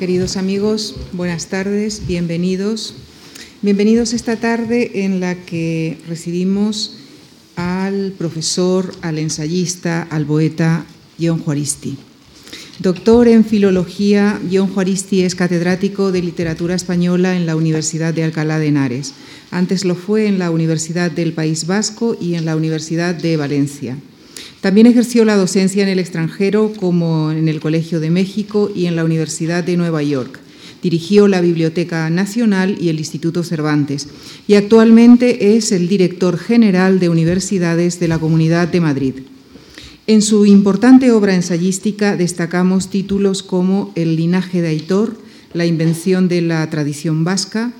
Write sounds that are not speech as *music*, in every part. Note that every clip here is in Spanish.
Queridos amigos, buenas tardes, bienvenidos. Bienvenidos esta tarde en la que recibimos al profesor, al ensayista, al poeta John Juaristi. Doctor en Filología, John Juaristi es catedrático de Literatura Española en la Universidad de Alcalá de Henares. Antes lo fue en la Universidad del País Vasco y en la Universidad de Valencia. También ejerció la docencia en el extranjero, como en el Colegio de México y en la Universidad de Nueva York. Dirigió la Biblioteca Nacional y el Instituto Cervantes y actualmente es el director general de universidades de la Comunidad de Madrid. En su importante obra ensayística destacamos títulos como El linaje de Aitor, La invención de la tradición vasca,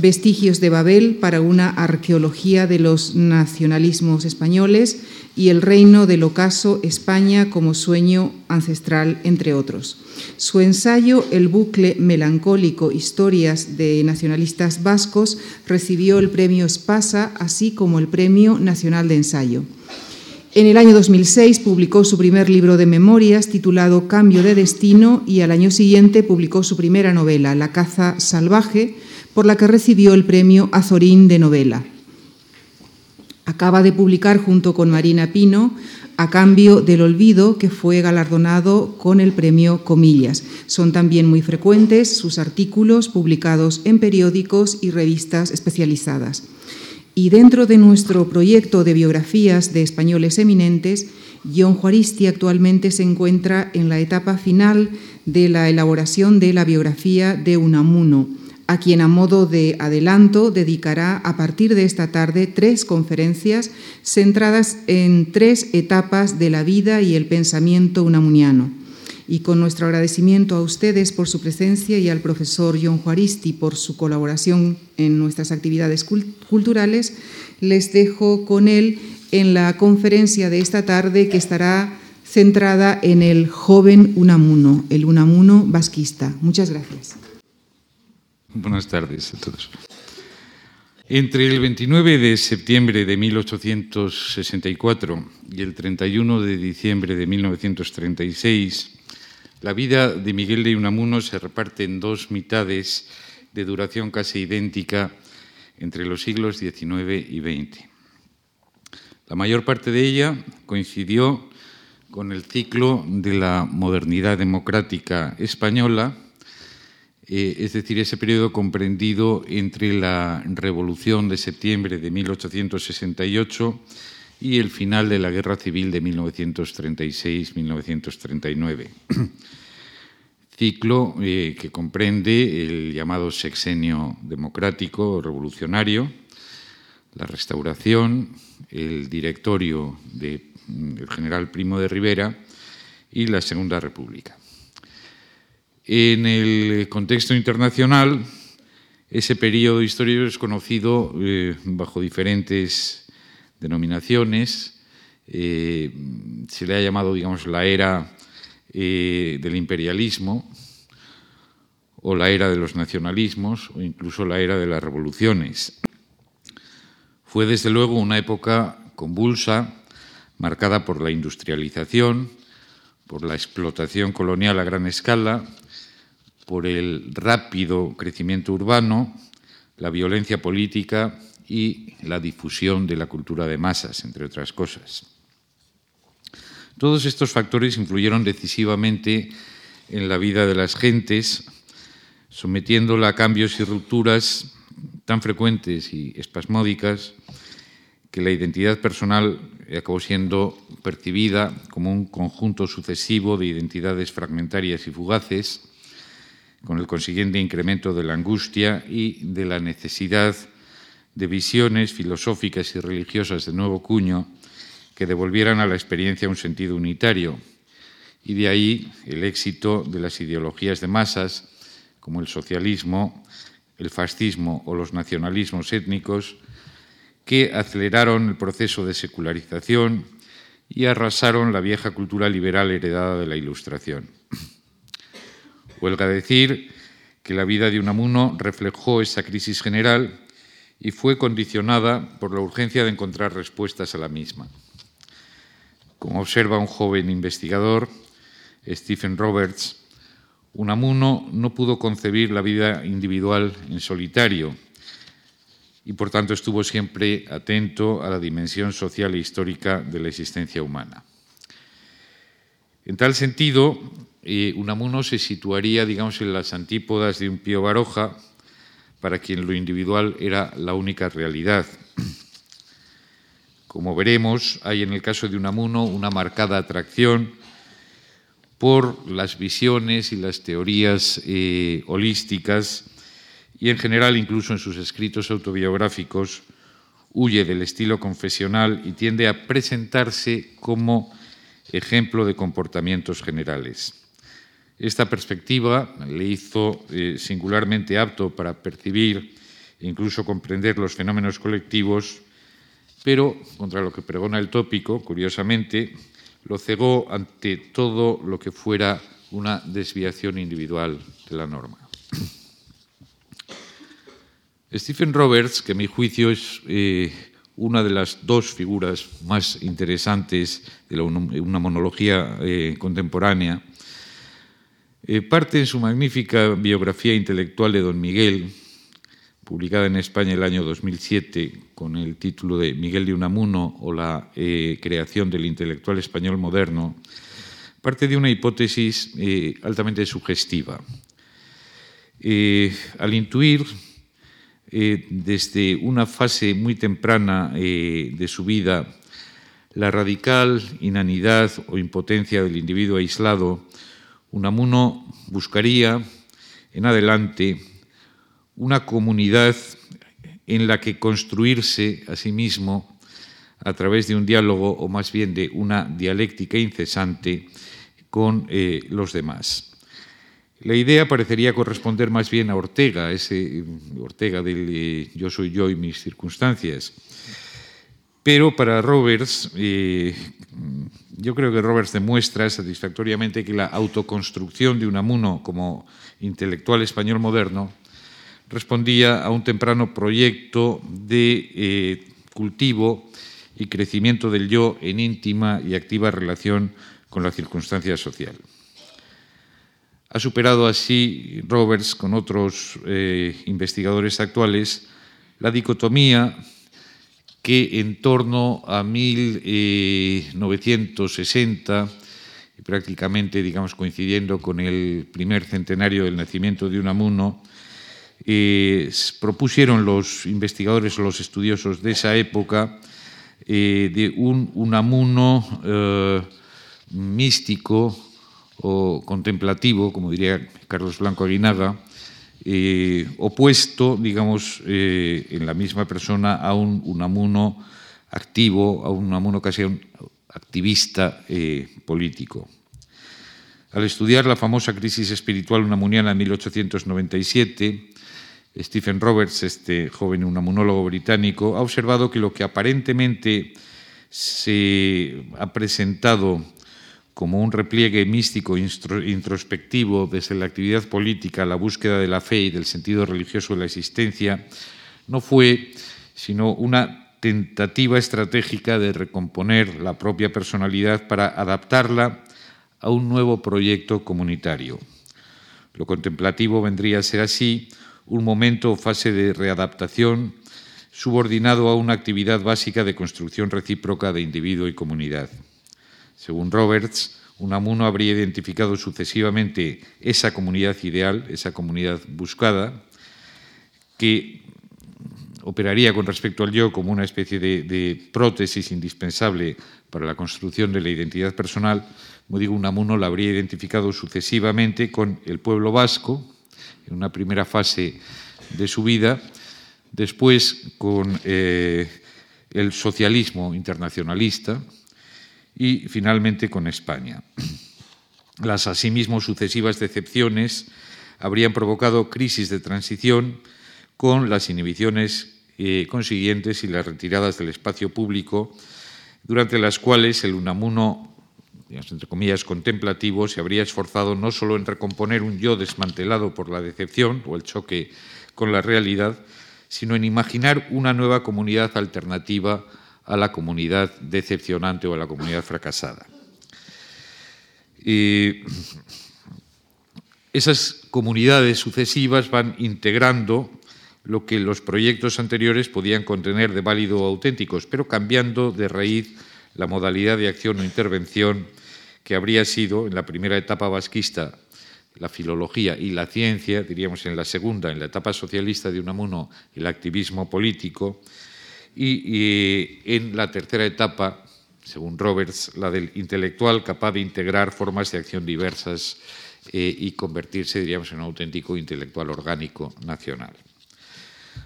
Vestigios de Babel para una arqueología de los nacionalismos españoles y El reino del ocaso, España como sueño ancestral, entre otros. Su ensayo El bucle melancólico, historias de nacionalistas vascos, recibió el premio Espasa, así como el Premio Nacional de Ensayo. En el año 2006 publicó su primer libro de memorias titulado Cambio de Destino y al año siguiente publicó su primera novela, La caza salvaje, por la que recibió el premio Azorín de novela. Acaba de publicar junto con Marina Pino A cambio del olvido, que fue galardonado con el premio Comillas. Son también muy frecuentes sus artículos publicados en periódicos y revistas especializadas. Y dentro de nuestro proyecto de biografías de españoles eminentes, John Juaristi actualmente se encuentra en la etapa final de la elaboración de la biografía de Unamuno, a quien a modo de adelanto dedicará a partir de esta tarde tres conferencias centradas en tres etapas de la vida y el pensamiento unamuniano y con nuestro agradecimiento a ustedes por su presencia y al profesor John Juaristi por su colaboración en nuestras actividades culturales, les dejo con él en la conferencia de esta tarde que estará centrada en el joven Unamuno, el Unamuno vasquista. Muchas gracias. Buenas tardes a todos. Entre el 29 de septiembre de 1864 y el 31 de diciembre de 1936, la vida de Miguel de Unamuno se reparte en dos mitades de duración casi idéntica entre los siglos XIX y XX. La mayor parte de ella coincidió con el ciclo de la modernidad democrática española, eh, es decir, ese periodo comprendido entre la Revolución de septiembre de 1868 y el final de la Guerra Civil de 1936-1939. *clears throat* Ciclo eh, que comprende el llamado sexenio democrático revolucionario, la restauración, el directorio del general Primo de Rivera y la Segunda República. En el contexto internacional, ese periodo histórico es conocido eh, bajo diferentes denominaciones. Eh, se le ha llamado, digamos, la era eh, del imperialismo o la era de los nacionalismos o incluso la era de las revoluciones. Fue desde luego una época convulsa, marcada por la industrialización, por la explotación colonial a gran escala, por el rápido crecimiento urbano, la violencia política y la difusión de la cultura de masas, entre otras cosas. Todos estos factores influyeron decisivamente en la vida de las gentes, sometiéndola a cambios y rupturas tan frecuentes y espasmódicas que la identidad personal acabó siendo percibida como un conjunto sucesivo de identidades fragmentarias y fugaces, con el consiguiente incremento de la angustia y de la necesidad de visiones filosóficas y religiosas de nuevo cuño que devolvieran a la experiencia un sentido unitario. Y de ahí el éxito de las ideologías de masas, como el socialismo, el fascismo o los nacionalismos étnicos, que aceleraron el proceso de secularización y arrasaron la vieja cultura liberal heredada de la Ilustración. Huelga decir que la vida de Unamuno reflejó esa crisis general y fue condicionada por la urgencia de encontrar respuestas a la misma. Como observa un joven investigador, Stephen Roberts, Unamuno no pudo concebir la vida individual en solitario y por tanto estuvo siempre atento a la dimensión social e histórica de la existencia humana. En tal sentido, Unamuno se situaría, digamos, en las antípodas de un Pío Baroja, para quien lo individual era la única realidad. Como veremos, hay en el caso de Unamuno una marcada atracción por las visiones y las teorías eh, holísticas y en general incluso en sus escritos autobiográficos huye del estilo confesional y tiende a presentarse como ejemplo de comportamientos generales. Esta perspectiva le hizo eh, singularmente apto para percibir e incluso comprender los fenómenos colectivos, pero, contra lo que pregona el tópico, curiosamente, lo cegó ante todo lo que fuera una desviación individual de la norma. *clears throat* Stephen Roberts, que a mi juicio es eh, una de las dos figuras más interesantes de una monología eh, contemporánea, eh, parte en su magnífica biografía intelectual de Don Miguel, publicada en España el año 2007 con el título de Miguel de Unamuno o la eh, creación del intelectual español moderno, parte de una hipótesis eh, altamente sugestiva. al intuir desde una fase muy temprana de su vida la radical inanidad o impotencia del individuo aislado, Unamuno buscaría en adelante una comunidad en la que construirse a sí mismo a través de un diálogo o más bien de una dialéctica incesante con eh, los demás. La idea parecería corresponder más bien a Ortega, ese Ortega del eh, yo soy yo y mis circunstancias. Pero para Roberts, eh, yo creo que Roberts demuestra satisfactoriamente que la autoconstrucción de Unamuno como intelectual español moderno respondía a un temprano proyecto de eh, cultivo y crecimiento del yo en íntima y activa relación con la circunstancia social. Ha superado así Roberts con otros eh, investigadores actuales la dicotomía que en torno a 1960, prácticamente digamos coincidiendo con el primer centenario del nacimiento de Unamuno, eh, propusieron los investigadores o los estudiosos de esa época eh, de un Unamuno eh, místico o contemplativo, como diría Carlos Blanco Aguinaga, eh, opuesto, digamos, eh, en la misma persona a un Unamuno activo, a un Unamuno casi un activista eh, político. Al estudiar la famosa crisis espiritual unamuniana en 1897, Stephen Roberts, este joven unamunólogo británico, ha observado que lo que aparentemente se ha presentado como un repliegue místico introspectivo desde la actividad política la búsqueda de la fe y del sentido religioso de la existencia, no fue sino una tentativa estratégica de recomponer la propia personalidad para adaptarla a un nuevo proyecto comunitario. Lo contemplativo vendría a ser así un momento o fase de readaptación subordinado a una actividad básica de construcción recíproca de individuo y comunidad. Según Roberts, Unamuno habría identificado sucesivamente esa comunidad ideal, esa comunidad buscada, que operaría con respecto al yo como una especie de, prótesis indispensable para la construcción de la identidad personal. Como digo, Unamuno la habría identificado sucesivamente con el pueblo vasco, en una primera fase de su vida, después con eh, el socialismo internacionalista, y finalmente con España. Las asimismo sucesivas decepciones habrían provocado crisis de transición con las inhibiciones eh, consiguientes y las retiradas del espacio público, durante las cuales el Unamuno, entre comillas, contemplativo, se habría esforzado no solo en recomponer un yo desmantelado por la decepción o el choque con la realidad, sino en imaginar una nueva comunidad alternativa a la comunidad decepcionante o a la comunidad fracasada. esas comunidades sucesivas van integrando lo que los proyectos anteriores podían contener de válido o auténticos, pero cambiando de raíz la modalidad de acción o intervención que habría sido en la primera etapa vasquista la filología y la ciencia, diríamos en la segunda, en la etapa socialista de Unamuno, el activismo político, y, en la tercera etapa, según Roberts, la del intelectual capaz de integrar formas de acción diversas eh, y convertirse, diríamos, en un auténtico intelectual orgánico nacional.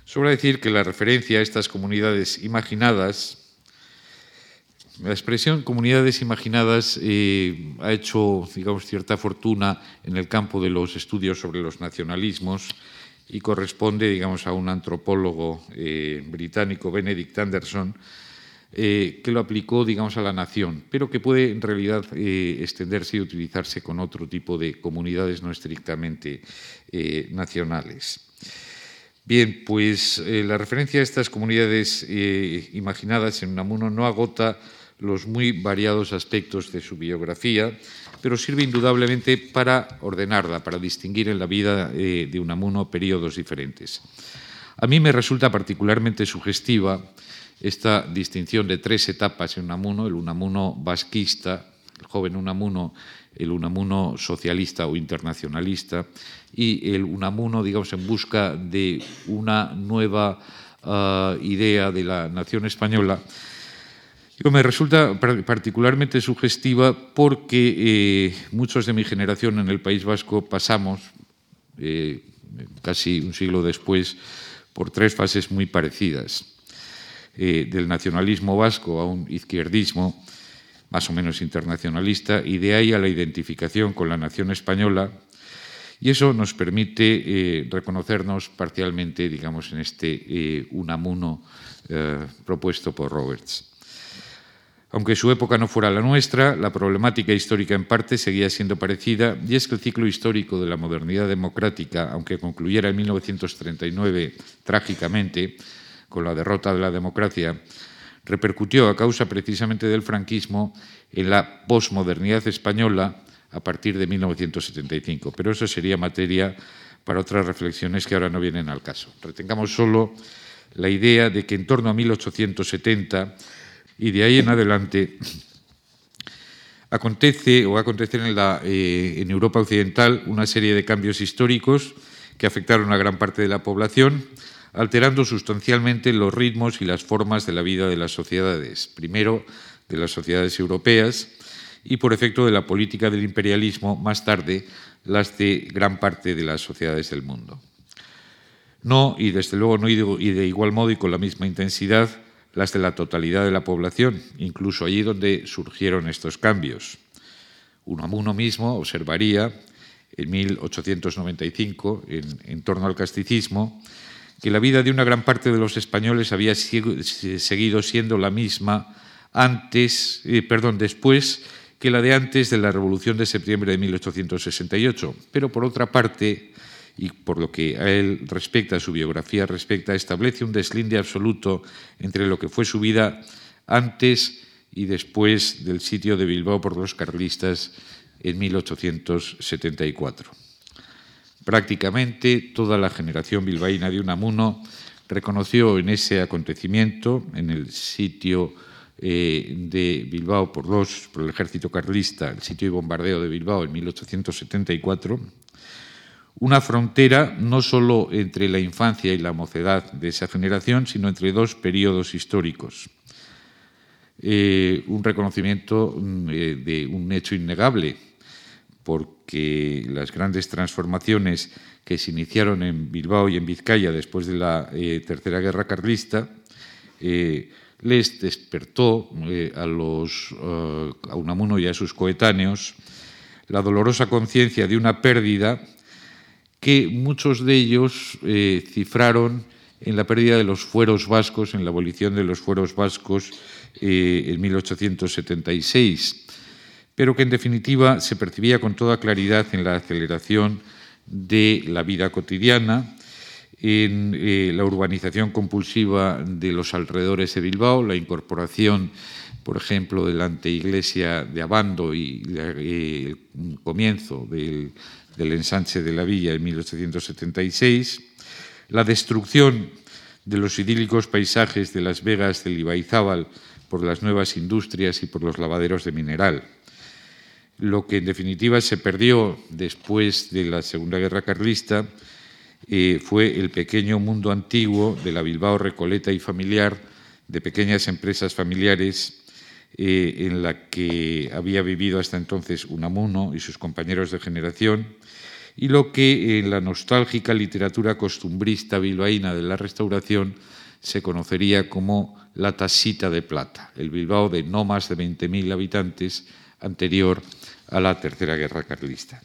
Sobra decir que la referencia a estas comunidades imaginadas la expresión comunidades imaginadas eh, ha hecho, digamos, cierta fortuna en el campo de los estudios sobre los nacionalismos y corresponde, digamos, a un antropólogo eh, británico, Benedict Anderson, eh, que lo aplicó, digamos, a la nación, pero que puede en realidad extenderse y utilizarse con otro tipo de comunidades no estrictamente nacionales. Bien, pues la referencia a estas comunidades imaginadas en Unamuno no agota los muy variados aspectos de su biografía, pero sirve indudablemente para ordenarla, para distinguir en la vida eh, de Unamuno periodos diferentes. A mí me resulta particularmente sugestiva esta distinción de tres etapas en Unamuno, el Unamuno vasquista, el joven Unamuno, el Unamuno socialista o internacionalista y el Unamuno, digamos, en busca de una nueva ah, idea de la nación española me resulta particularmente sugestiva porque eh, muchos de mi generación en el País Vasco pasamos, eh, casi un siglo después, por tres fases muy parecidas. Eh, del nacionalismo vasco a un izquierdismo más o menos internacionalista y de ahí a la identificación con la nación española. Y eso nos permite reconocernos parcialmente, digamos, en este Unamuno propuesto por Roberts. Aunque su época no fuera la nuestra, la problemática histórica en parte seguía siendo parecida, y es que el ciclo histórico de la modernidad democrática, aunque concluyera en 1939 trágicamente, con la derrota de la democracia, repercutió a causa precisamente del franquismo en la posmodernidad española a partir de 1975. Pero eso sería materia para otras reflexiones que ahora no vienen al caso. Retengamos solo la idea de que en torno a 1870 y de ahí en adelante acontece o va a acontecer en, la, eh, en Europa Occidental una serie de cambios históricos que afectaron a gran parte de la población, alterando sustancialmente los ritmos y las formas de la vida de las sociedades, primero de las sociedades europeas y por efecto de la política del imperialismo, más tarde las de gran parte de las sociedades del mundo. No, y desde luego no y de igual modo y con la misma intensidad, las de la totalidad de la población, incluso allí donde surgieron estos cambios. Unamuno mismo observaría en 1895, en, torno al casticismo, que la vida de una gran parte de los españoles había seguido siendo la misma antes, eh, perdón, después que la de antes de la Revolución de septiembre de 1868. Pero por otra parte, y por lo que a él respecta, a su biografía respecta, establece un deslinde absoluto entre lo que fue su vida antes y después del sitio de Bilbao por los carlistas en 1874. Prácticamente toda la generación bilbaína de Unamuno reconoció en ese acontecimiento, en el sitio eh, de Bilbao por, los, por el ejército carlista, el sitio de bombardeo de Bilbao en 1874, una frontera no solo entre la infancia y la mocedad de esa generación, sino entre dos periodos históricos. Eh, un reconocimiento mm, eh, de un hecho innegable, porque las grandes transformaciones que se iniciaron en Bilbao y en Vizcaya después de la eh, Tercera Guerra Carlista les despertó a, los, a Unamuno y a sus coetáneos la dolorosa conciencia de una pérdida que muchos de ellos eh, cifraron en la pérdida de los fueros vascos, en la abolición de los fueros vascos eh, en 1876, pero que en definitiva se percibía con toda claridad en la aceleración de la vida cotidiana, en eh, la urbanización compulsiva de los alrededores de Bilbao, la incorporación, por ejemplo, de la anteiglesia de Abando y el comienzo del, del ensanche de la villa en 1876, la destrucción de los idílicos paisajes de las vegas del Ibaizábal por las nuevas industrias y por los lavaderos de mineral. Lo que en definitiva se perdió después de la Segunda Guerra Carlista eh, fue el pequeño mundo antiguo de la Bilbao Recoleta y familiar, de pequeñas empresas familiares eh, en la que había vivido hasta entonces Unamuno y sus compañeros de generación, y lo que en la nostálgica literatura costumbrista bilbaína de la Restauración se conocería como la tasita de plata, el Bilbao de no más de 20.000 habitantes anterior a la Tercera Guerra Carlista.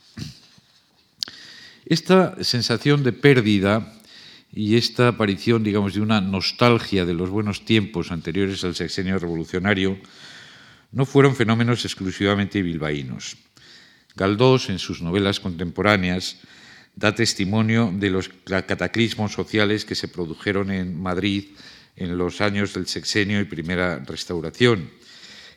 Esta sensación de pérdida y esta aparición, digamos, de una nostalgia de los buenos tiempos anteriores al sexenio revolucionario no fueron fenómenos exclusivamente bilbaínos. Galdós, en sus novelas contemporáneas, da testimonio de los cataclismos sociales que se produjeron en Madrid en los años del sexenio y primera restauración,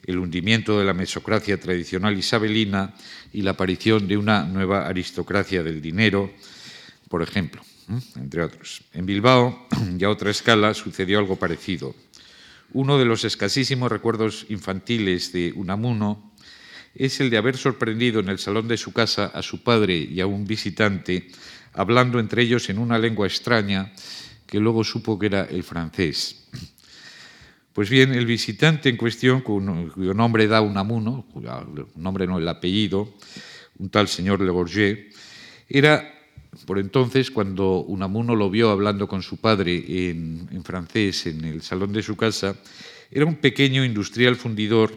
el hundimiento de la mesocracia tradicional isabelina y la aparición de una nueva aristocracia del dinero, por ejemplo, entre otros. En Bilbao, *clears throat* ya a otra escala, sucedió algo parecido. Uno de los escasísimos recuerdos infantiles de Unamuno es el de haber sorprendido en el salón de su casa a su padre y a un visitante hablando entre ellos en una lengua extraña que luego supo que era el francés. Pues bien, el visitante en cuestión, cuyo nombre da Unamuno, cuyo nombre no el apellido, un tal señor Le Bourget, era por entonces, cuando Unamuno lo vio hablando con su padre en, francés en el salón de su casa, era un pequeño industrial fundidor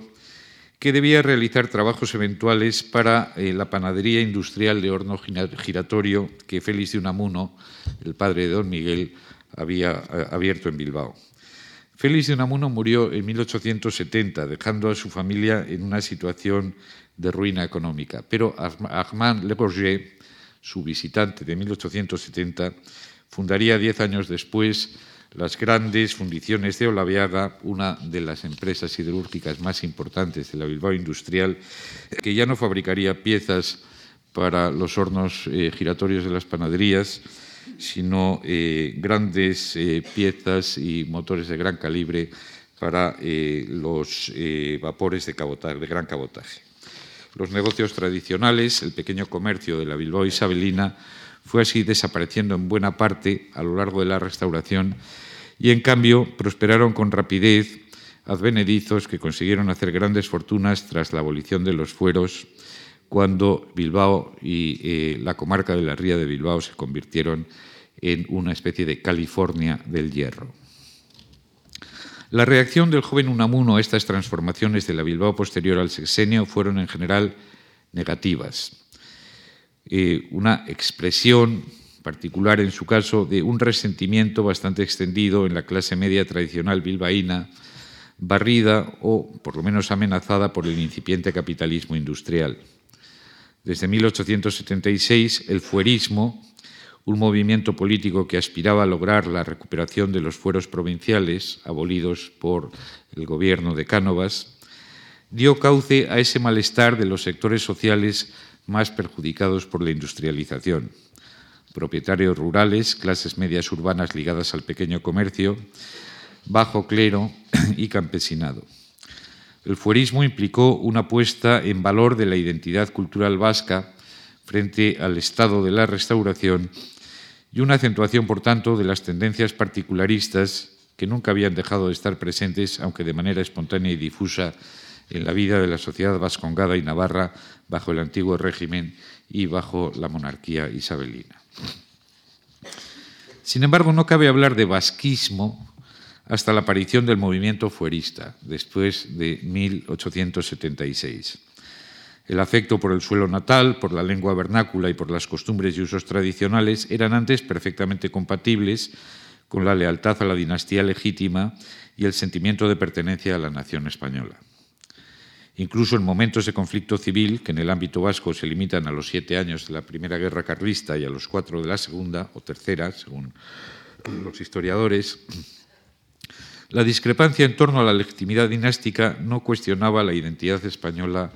que debía realizar trabajos eventuales para eh, la panadería industrial de horno giratorio que Félix de Unamuno, el padre de don Miguel, había eh, abierto en Bilbao. Félix de Unamuno murió en 1870, dejando a su familia en una situación de ruina económica. Pero Armand Le Bourget, su visitante de 1870, fundaría diez años después las grandes fundiciones de Olaviaga, una de las empresas siderúrgicas más importantes de la Bilbao industrial, que ya no fabricaría piezas para los hornos eh, giratorios de las panaderías, sino eh, grandes eh, piezas y motores de gran calibre para los vapores de, de gran cabotaje. Los negocios tradicionales, el pequeño comercio de la Bilbao isabelina, fue así desapareciendo en buena parte a lo largo de la restauración y en cambio prosperaron con rapidez advenedizos que consiguieron hacer grandes fortunas tras la abolición de los fueros cuando Bilbao y eh, la comarca de la Ría de Bilbao se convirtieron en una especie de California del hierro. La reacción del joven Unamuno a estas transformaciones de la Bilbao posterior al sexenio fueron en general negativas. Eh, una expresión particular en su caso de un resentimiento bastante extendido en la clase media tradicional bilbaína, barrida o por lo menos amenazada por el incipiente capitalismo industrial. Desde 1876, el fuerismo, un movimiento político que aspiraba a lograr la recuperación de los fueros provinciales abolidos por el gobierno de Cánovas, dio cauce a ese malestar de los sectores sociales más perjudicados por la industrialización propietarios rurales, clases medias urbanas ligadas al pequeño comercio, bajo clero *clears throat* y campesinado. El fuerismo implicó una puesta en valor de la identidad cultural vasca frente al estado de la restauración y una acentuación, por tanto, de las tendencias particularistas que nunca habían dejado de estar presentes, aunque de manera espontánea y difusa, en la vida de la sociedad vascongada y navarra bajo el antiguo régimen y bajo la monarquía isabelina. Sin embargo, no cabe hablar de vasquismo hasta la aparición del movimiento fuerista, después de 1876. El afecto por el suelo natal, por la lengua vernácula y por las costumbres y usos tradicionales eran antes perfectamente compatibles con la lealtad a la dinastía legítima y el sentimiento de pertenencia a la nación española. Incluso en momentos de conflicto civil, que en el ámbito vasco se limitan a los siete años de la Primera Guerra Carlista y a los cuatro de la Segunda o Tercera, según los historiadores, la discrepancia en torno a la legitimidad dinástica no cuestionaba la identidad española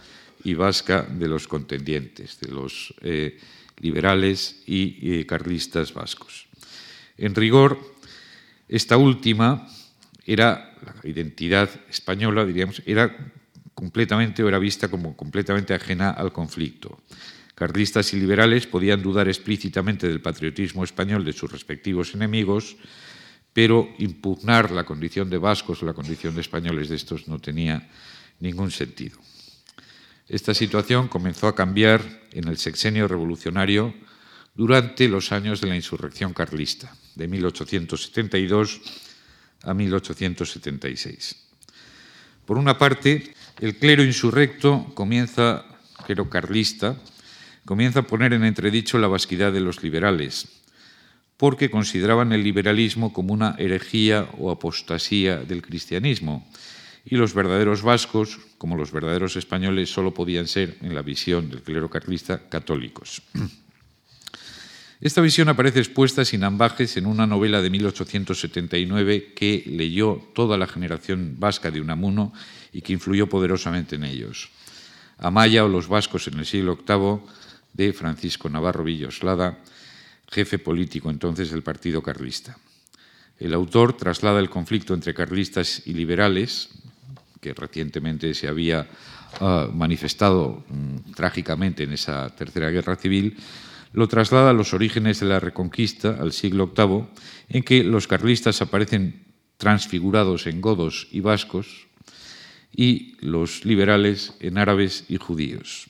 y vasca de los contendientes, de los eh, liberales y eh, carlistas vascos. En rigor, esta última era la identidad española, diríamos, era completamente o era vista como completamente ajena al conflicto. Carlistas y liberales podían dudar explícitamente del patriotismo español de sus respectivos enemigos, pero impugnar la condición de vascos o la condición de españoles de estos no tenía ningún sentido. Esta situación comenzó a cambiar en el sexenio revolucionario durante los años de la insurrección carlista, de 1872 a 1876. Por una parte, el clero insurrecto comienza, clero carlista, comienza a poner en entredicho la vasquidad de los liberales, porque consideraban el liberalismo como una herejía o apostasía del cristianismo, y los verdaderos vascos, como los verdaderos españoles, solo podían ser, en la visión del clero carlista, católicos. Esta visión aparece expuesta sin ambajes en una novela de 1879 que leyó toda la generación vasca de Unamuno y que influyó poderosamente en ellos. Amaya o los vascos en el siglo VIII de Francisco Navarro Villoslada, jefe político entonces del Partido Carlista. El autor traslada el conflicto entre carlistas y liberales, que recientemente se había uh, manifestado um, trágicamente en esa tercera guerra civil, lo traslada a los orígenes de la Reconquista, al siglo VIII, en que los carlistas aparecen transfigurados en godos y vascos y los liberales en árabes y judíos.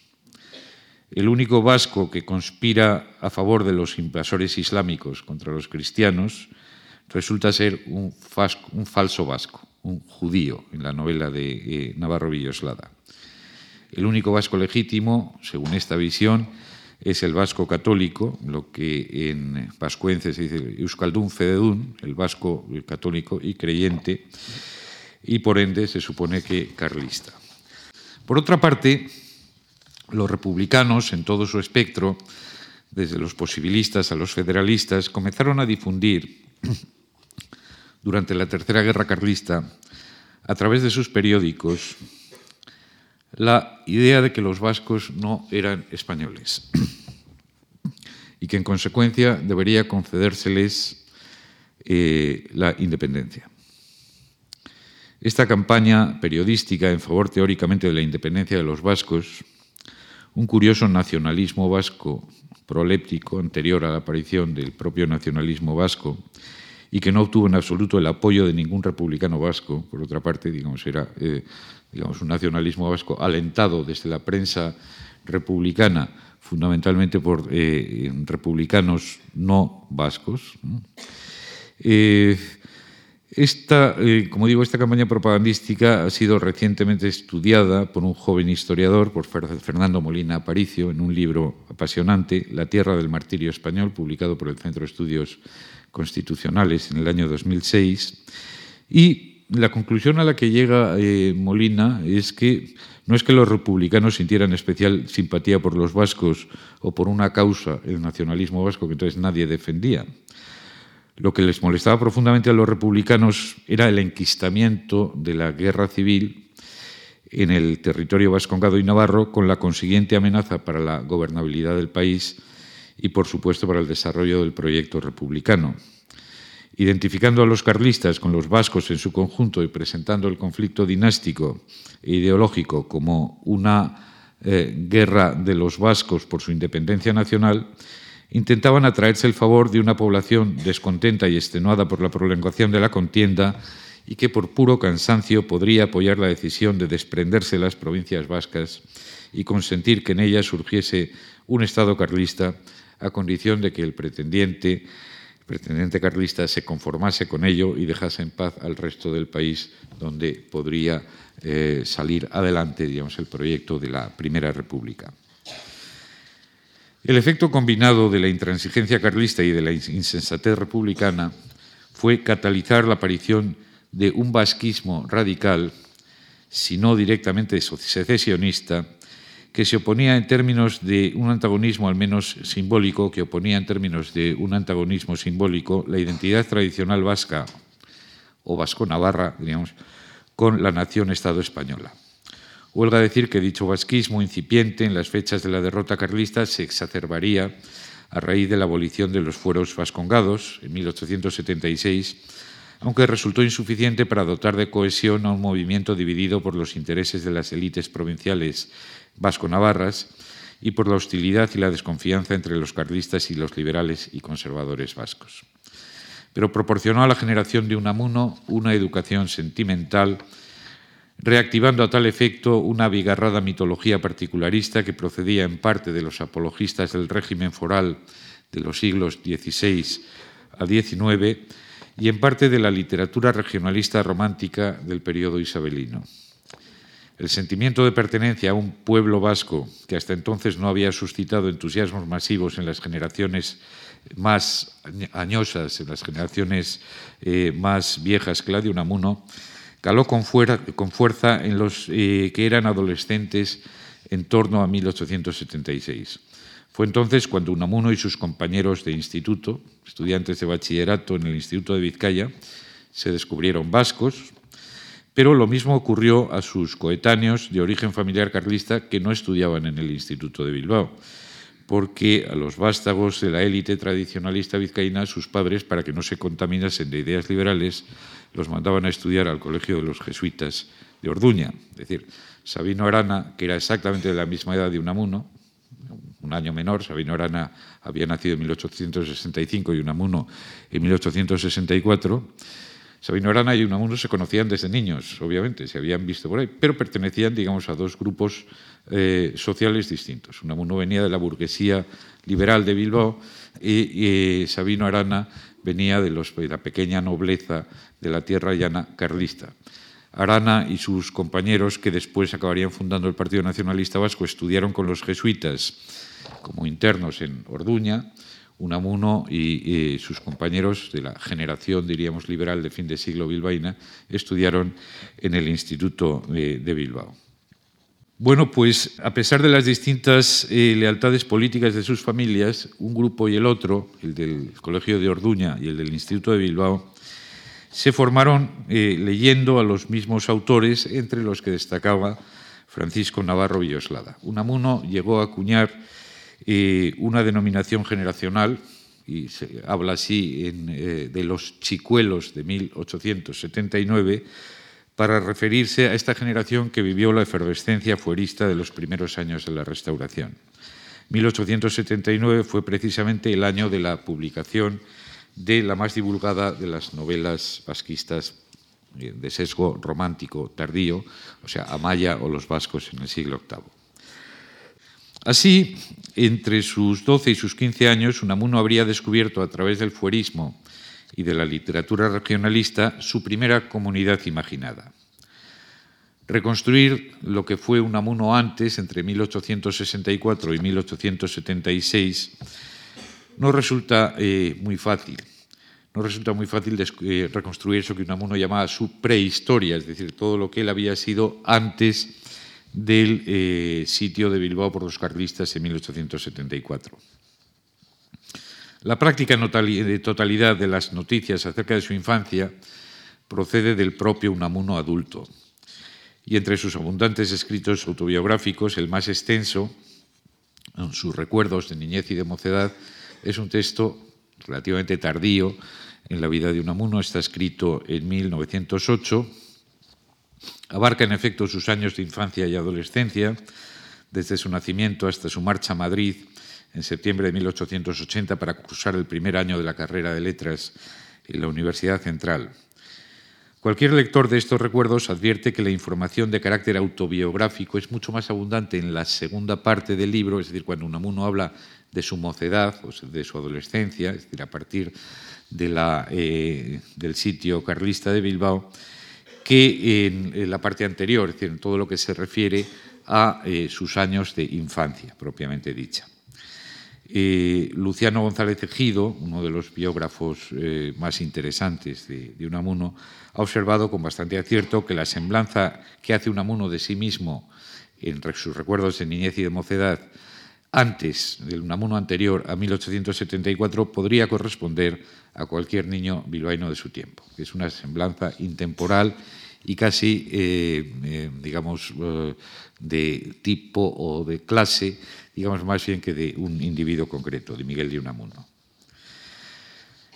El único vasco que conspira a favor de los invasores islámicos contra los cristianos resulta ser un falso vasco, un judío, en la novela de eh, Navarro Villoslada. El único vasco legítimo, según esta visión, es el vasco católico, lo que en vascuence se dice Euskaldun Fededun, el vasco católico y creyente, y por ende se supone que carlista. Por otra parte, los republicanos, en todo su espectro, desde los posibilistas a los federalistas, comenzaron a difundir durante la Tercera Guerra Carlista, a través de sus periódicos, la idea de que los vascos no eran españoles y que en consecuencia debería concedérseles eh, la independencia. Esta campaña periodística en favor teóricamente de la independencia de los vascos un curioso nacionalismo vasco proléptico anterior a la aparición del propio nacionalismo vasco y que no obtuvo en absoluto el apoyo de ningún republicano vasco, por otra parte, digamos, era eh, digamos, un nacionalismo vasco alentado desde la prensa republicana, fundamentalmente por eh, republicanos no vascos. Eh, esta, como digo, esta campaña propagandística ha sido recientemente estudiada por un joven historiador, por Fernando Molina Aparicio, en un libro apasionante, La tierra del martirio español, publicado por el Centro de Estudios Constitucionales en el año 2006. Y la conclusión a la que llega eh, Molina es que no es que los republicanos sintieran especial simpatía por los vascos o por una causa, el nacionalismo vasco, que entonces nadie defendía lo que les molestaba profundamente a los republicanos era el enquistamiento de la guerra civil en el territorio vascongado y navarro, con la consiguiente amenaza para la gobernabilidad del país y, por supuesto, para el desarrollo del proyecto republicano. Identificando a los carlistas con los vascos en su conjunto y presentando el conflicto dinástico e ideológico como una eh, guerra de los vascos por su independencia nacional, intentaban atraerse el favor de una población descontenta y extenuada por la prolongación de la contienda y que por puro cansancio podría apoyar la decisión de desprenderse de las provincias vascas y consentir que en ellas surgiese un Estado carlista a condición de que el pretendiente, carlista se conformase con ello y dejase en paz al resto del país donde podría eh, salir adelante digamos, el proyecto de la Primera República. El efecto combinado de la intransigencia carlista y de la insensatez republicana fue catalizar la aparición de un vasquismo radical si no directamente secesionista, que se oponía en términos de un antagonismo al menos simbólico, que oponía en términos de un antagonismo simbólico la identidad tradicional vasca o vasco-navarra, diríamos, con la nación-estado española. Huelga decir que dicho vasquismo incipiente en las fechas de la derrota carlista se exacerbaría a raíz de la abolición de los fueros vascongados en 1876, aunque resultó insuficiente para dotar de cohesión a un movimiento dividido por los intereses de las élites provinciales vasco-navarras y por la hostilidad y la desconfianza entre los carlistas y los liberales y conservadores vascos. Pero proporcionó a la generación de Unamuno una educación sentimental reactivando a tal efecto una abigarrada mitología particularista que procedía en parte de los apologistas del régimen foral de los siglos XVI a XIX y en parte de la literatura regionalista romántica del periodo isabelino. El sentimiento de pertenencia a un pueblo vasco que hasta entonces no había suscitado entusiasmos masivos en las generaciones más añosas, en las generaciones eh, más viejas que la de Unamuno, caló con, fuerza en los eh, que eran adolescentes en torno a 1876. Fue entonces cuando Unamuno y sus compañeros de instituto, estudiantes de bachillerato en el Instituto de Vizcaya, se descubrieron vascos, pero lo mismo ocurrió a sus coetáneos de origen familiar carlista que no estudiaban en el Instituto de Bilbao, porque a los vástagos de la élite tradicionalista vizcaína, sus padres, para que no se contaminasen de ideas liberales, los mandaban a estudiar al colegio de los jesuitas de Orduña. Es decir, Sabino Arana, que era exactamente de la misma edad de Unamuno, un año menor, Sabino Arana había nacido en 1865 y Unamuno en 1864, Sabino Arana y Unamuno se conocían desde niños, obviamente, se habían visto por ahí, pero pertenecían, digamos, a dos grupos eh, sociales distintos. Unamuno venía de la burguesía liberal de Bilbao y, Sabino Arana venía de, la pequeña nobleza de la tierra llana carlista. Arana y sus compañeros, que después acabarían fundando el Partido Nacionalista Vasco, estudiaron con los jesuitas como internos en Orduña. Unamuno y, sus compañeros de la generación, diríamos, liberal de fin de siglo bilbaína, estudiaron en el Instituto de Bilbao. Bueno, pues a pesar de las distintas eh, lealtades políticas de sus familias, un grupo y el otro, el del Colegio de Orduña y el del Instituto de Bilbao, se formaron eh, leyendo a los mismos autores, entre los que destacaba Francisco Navarro Villoslada. Unamuno llegó a acuñar eh, una denominación generacional, y se habla así de los chicuelos de 1879, para referirse a esta generación que vivió la efervescencia fuerista de los primeros años de la Restauración. 1879 fue precisamente el año de la publicación de la más divulgada de las novelas vasquistas eh, de sesgo romántico tardío, o sea, Amaya o los vascos en el siglo VIII. Así, entre sus 12 y sus 15 años, Unamuno habría descubierto a través del fuerismo y de la literatura regionalista su primera comunidad imaginada. Reconstruir lo que fue Unamuno antes, entre 1864 y 1876, no resulta eh, muy fácil. No resulta muy fácil eh, reconstruir eso que Unamuno llamaba su prehistoria, es decir, todo lo que él había sido antes del eh, sitio de Bilbao por los carlistas en 1874. La práctica totalidad de las noticias acerca de su infancia procede del propio Unamuno adulto. Y entre sus abundantes escritos autobiográficos, el más extenso, en sus recuerdos de niñez y de mocedad, es un texto relativamente tardío en la vida de Unamuno, está escrito en 1908, abarca en efecto sus años de infancia y adolescencia, desde su nacimiento hasta su marcha a Madrid, en septiembre de 1880 para cursar el primer año de la carrera de letras en la Universidad Central. Cualquier lector de estos recuerdos advierte que la información de carácter autobiográfico es mucho más abundante en la segunda parte del libro, es decir, cuando Unamuno habla de su mocedad, o de su adolescencia, es decir, a partir eh, del sitio carlista de Bilbao, que en, la parte anterior, es decir, en todo lo que se refiere a eh, sus años de infancia, propiamente dicha. Eh, Luciano González Ejido, uno de los biógrafos eh, más interesantes de, de, Unamuno, ha observado con bastante acierto que la semblanza que hace Unamuno de sí mismo en sus recuerdos de niñez y de mocedad antes del Unamuno anterior a 1874 podría corresponder a cualquier niño bilbaíno de su tiempo. Es una semblanza intemporal y casi, eh, digamos, de tipo o de clase digamos más bien que de un individuo concreto, de Miguel de Unamuno.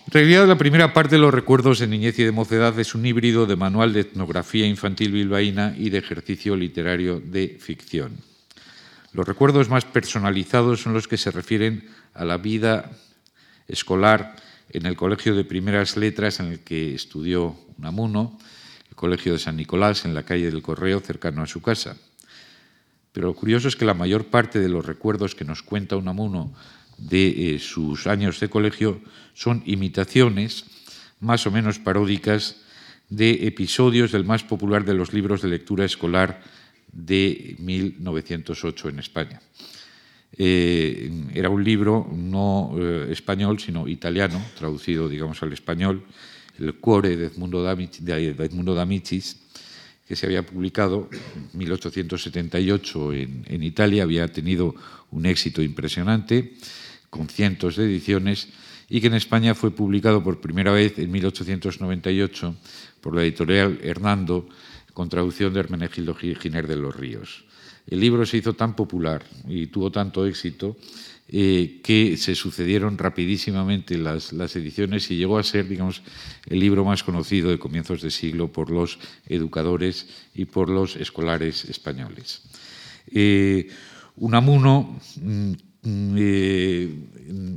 En realidad, la primera parte de los recuerdos de niñez y de mocedad es un híbrido de manual de etnografía infantil bilbaína y de ejercicio literario de ficción. Los recuerdos más personalizados son los que se refieren a la vida escolar en el Colegio de Primeras Letras en el que estudió Unamuno, el Colegio de San Nicolás en la calle del Correo cercano a su casa. Pero lo curioso es que la mayor parte de los recuerdos que nos cuenta Unamuno de eh, sus años de colegio son imitaciones más o menos paródicas de episodios del más popular de los libros de lectura escolar de 1908 en España. Eh, era un libro no eh, español, sino italiano, traducido, digamos, al español, el Cuore de Edmundo, D'Amicis, que se había publicado en 1878 en, Italia, había tenido un éxito impresionante, con cientos de ediciones, y que en España fue publicado por primera vez en 1898 por la editorial Hernando, con traducción de Hermenegildo Giner de los Ríos. El libro se hizo tan popular y tuvo tanto éxito eh, que se sucedieron rapidísimamente las, ediciones y llegó a ser, digamos, el libro más conocido de comienzos de siglo por los educadores y por los escolares españoles. Eh, Unamuno, mm, eh,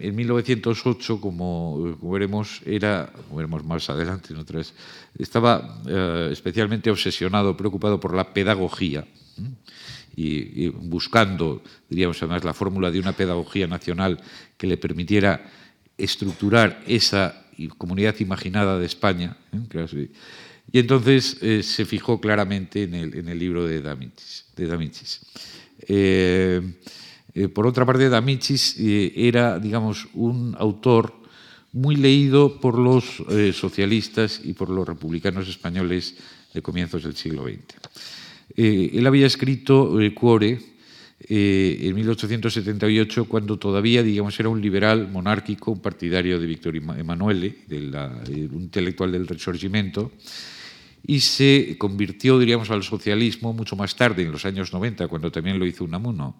en 1908, como, veremos, era, como veremos más adelante en otras, estaba especialmente obsesionado, preocupado por la pedagogía y, buscando, diríamos además, la fórmula de una pedagogía nacional que le permitiera estructurar esa comunidad imaginada de España. ¿eh? Y entonces eh, se fijó claramente en el, libro de D'Amicis. De eh, por otra parte, D'Amicis era, digamos, un autor muy leído por los socialistas y por los republicanos españoles de comienzos del siglo XX. Eh, él había escrito eh, Cuore eh, en 1878 cuando todavía, digamos, era un liberal monárquico, un partidario de Víctor Emanuele, un intelectual del Risorgimento, y se convirtió, diríamos, al socialismo mucho más tarde, en los años 90, cuando también lo hizo Unamuno.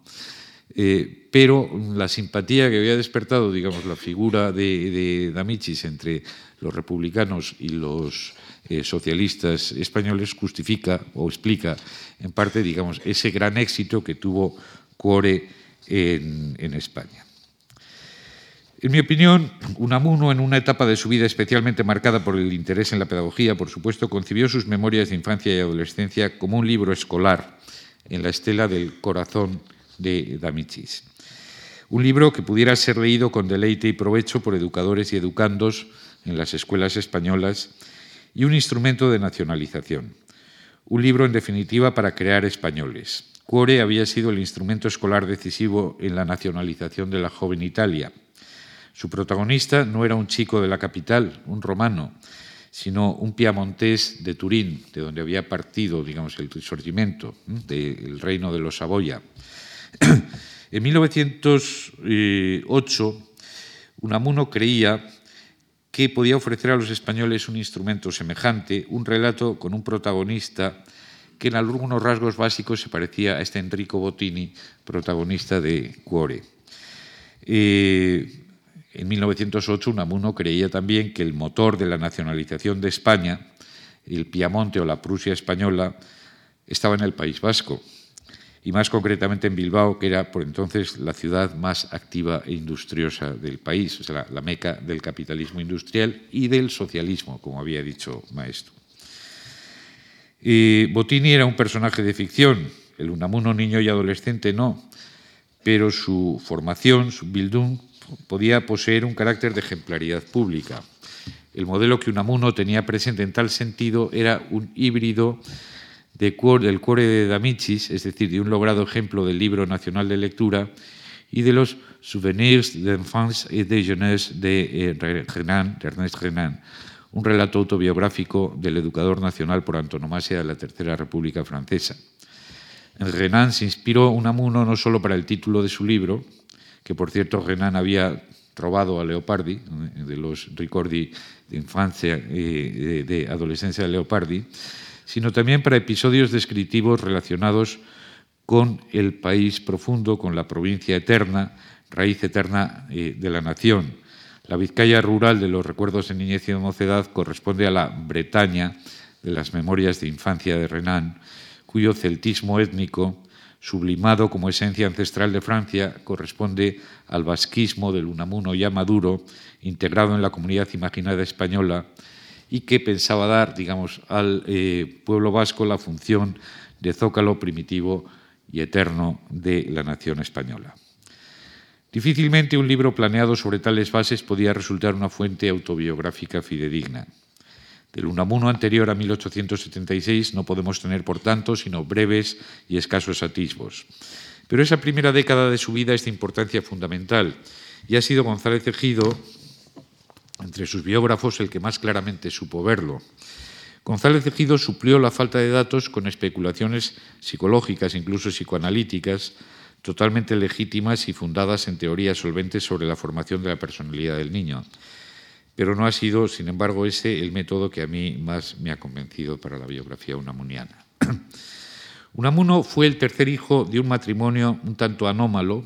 Pero la simpatía que había despertado, digamos, la figura de, D'Amicis entre los republicanos y los eh, socialistas españoles justifica o explica en parte, digamos, ese gran éxito que tuvo Cuore en España. En mi opinión, Unamuno, en una etapa de su vida especialmente marcada por el interés en la pedagogía, por supuesto, concibió sus memorias de infancia y adolescencia como un libro escolar en la estela del corazón de D'Amicis. Un libro que pudiera ser leído con deleite y provecho por educadores y educandos en las escuelas españolas y un instrumento de nacionalización. Un libro, en definitiva, para crear españoles. Cuore había sido el instrumento escolar decisivo en la nacionalización de la joven Italia. Su protagonista no era un chico de la capital, un romano, sino un piamontés de Turín, de donde había partido, digamos, el risorgimento del reino de los Saboya. *clears throat* en 1908, Unamuno creía que podía ofrecer a los españoles un instrumento semejante, un relato con un protagonista que en algunos rasgos básicos se parecía a este Enrico Bottini, protagonista de Cuore. Eh, en 1908 Unamuno creía también que el motor de la nacionalización de España, el Piamonte o la Prusia española, estaba en el País Vasco y más concretamente en Bilbao, que era por entonces la ciudad más activa e industriosa del país, o sea, la, meca del capitalismo industrial y del socialismo, como había dicho Maestro. Y Bottini era un personaje de ficción, el Unamuno niño y adolescente no, pero su formación, su Bildung, podía poseer un carácter de ejemplaridad pública. El modelo que Unamuno tenía presente en tal sentido era un híbrido del cuore de D'Amicis, es decir, de un logrado ejemplo del libro nacional de lectura, y de los Souvenirs d'enfance et de jeunesse de eh, Renan, de Ernest Renan, un relato autobiográfico del educador nacional por antonomasia de la Tercera República Francesa. En Renan se inspiró Unamuno no solo para el título de su libro, que por cierto Renan había robado a Leopardi, de los ricordi de eh, de adolescencia de Leopardi, sino también para episodios descriptivos relacionados con el país profundo, con la provincia eterna, raíz eterna eh, de la nación. La Vizcaya rural de los recuerdos de niñez y de mocedad corresponde a la Bretaña de las memorias de infancia de Renan, cuyo celtismo étnico sublimado como esencia ancestral de Francia, corresponde al vasquismo del Unamuno ya maduro, integrado en la comunidad imaginada española y que pensaba dar, digamos, al eh, pueblo vasco la función de zócalo primitivo y eterno de la nación española. Difícilmente un libro planeado sobre tales bases podía resultar una fuente autobiográfica fidedigna. Del Unamuno anterior a 1876 no podemos tener, por tanto, sino breves y escasos atisbos. Pero esa primera década de su vida es de importancia fundamental y ha sido González Ejido, entre sus biógrafos, el que más claramente supo verlo. González Ejido suplió la falta de datos con especulaciones psicológicas, incluso psicoanalíticas, totalmente legítimas y fundadas en teorías solventes sobre la formación de la personalidad del niño pero no ha sido, sin embargo, ese el método que a mí más me ha convencido para la biografía unamuniana. *clears throat* Unamuno fue el tercer hijo de un matrimonio un tanto anómalo,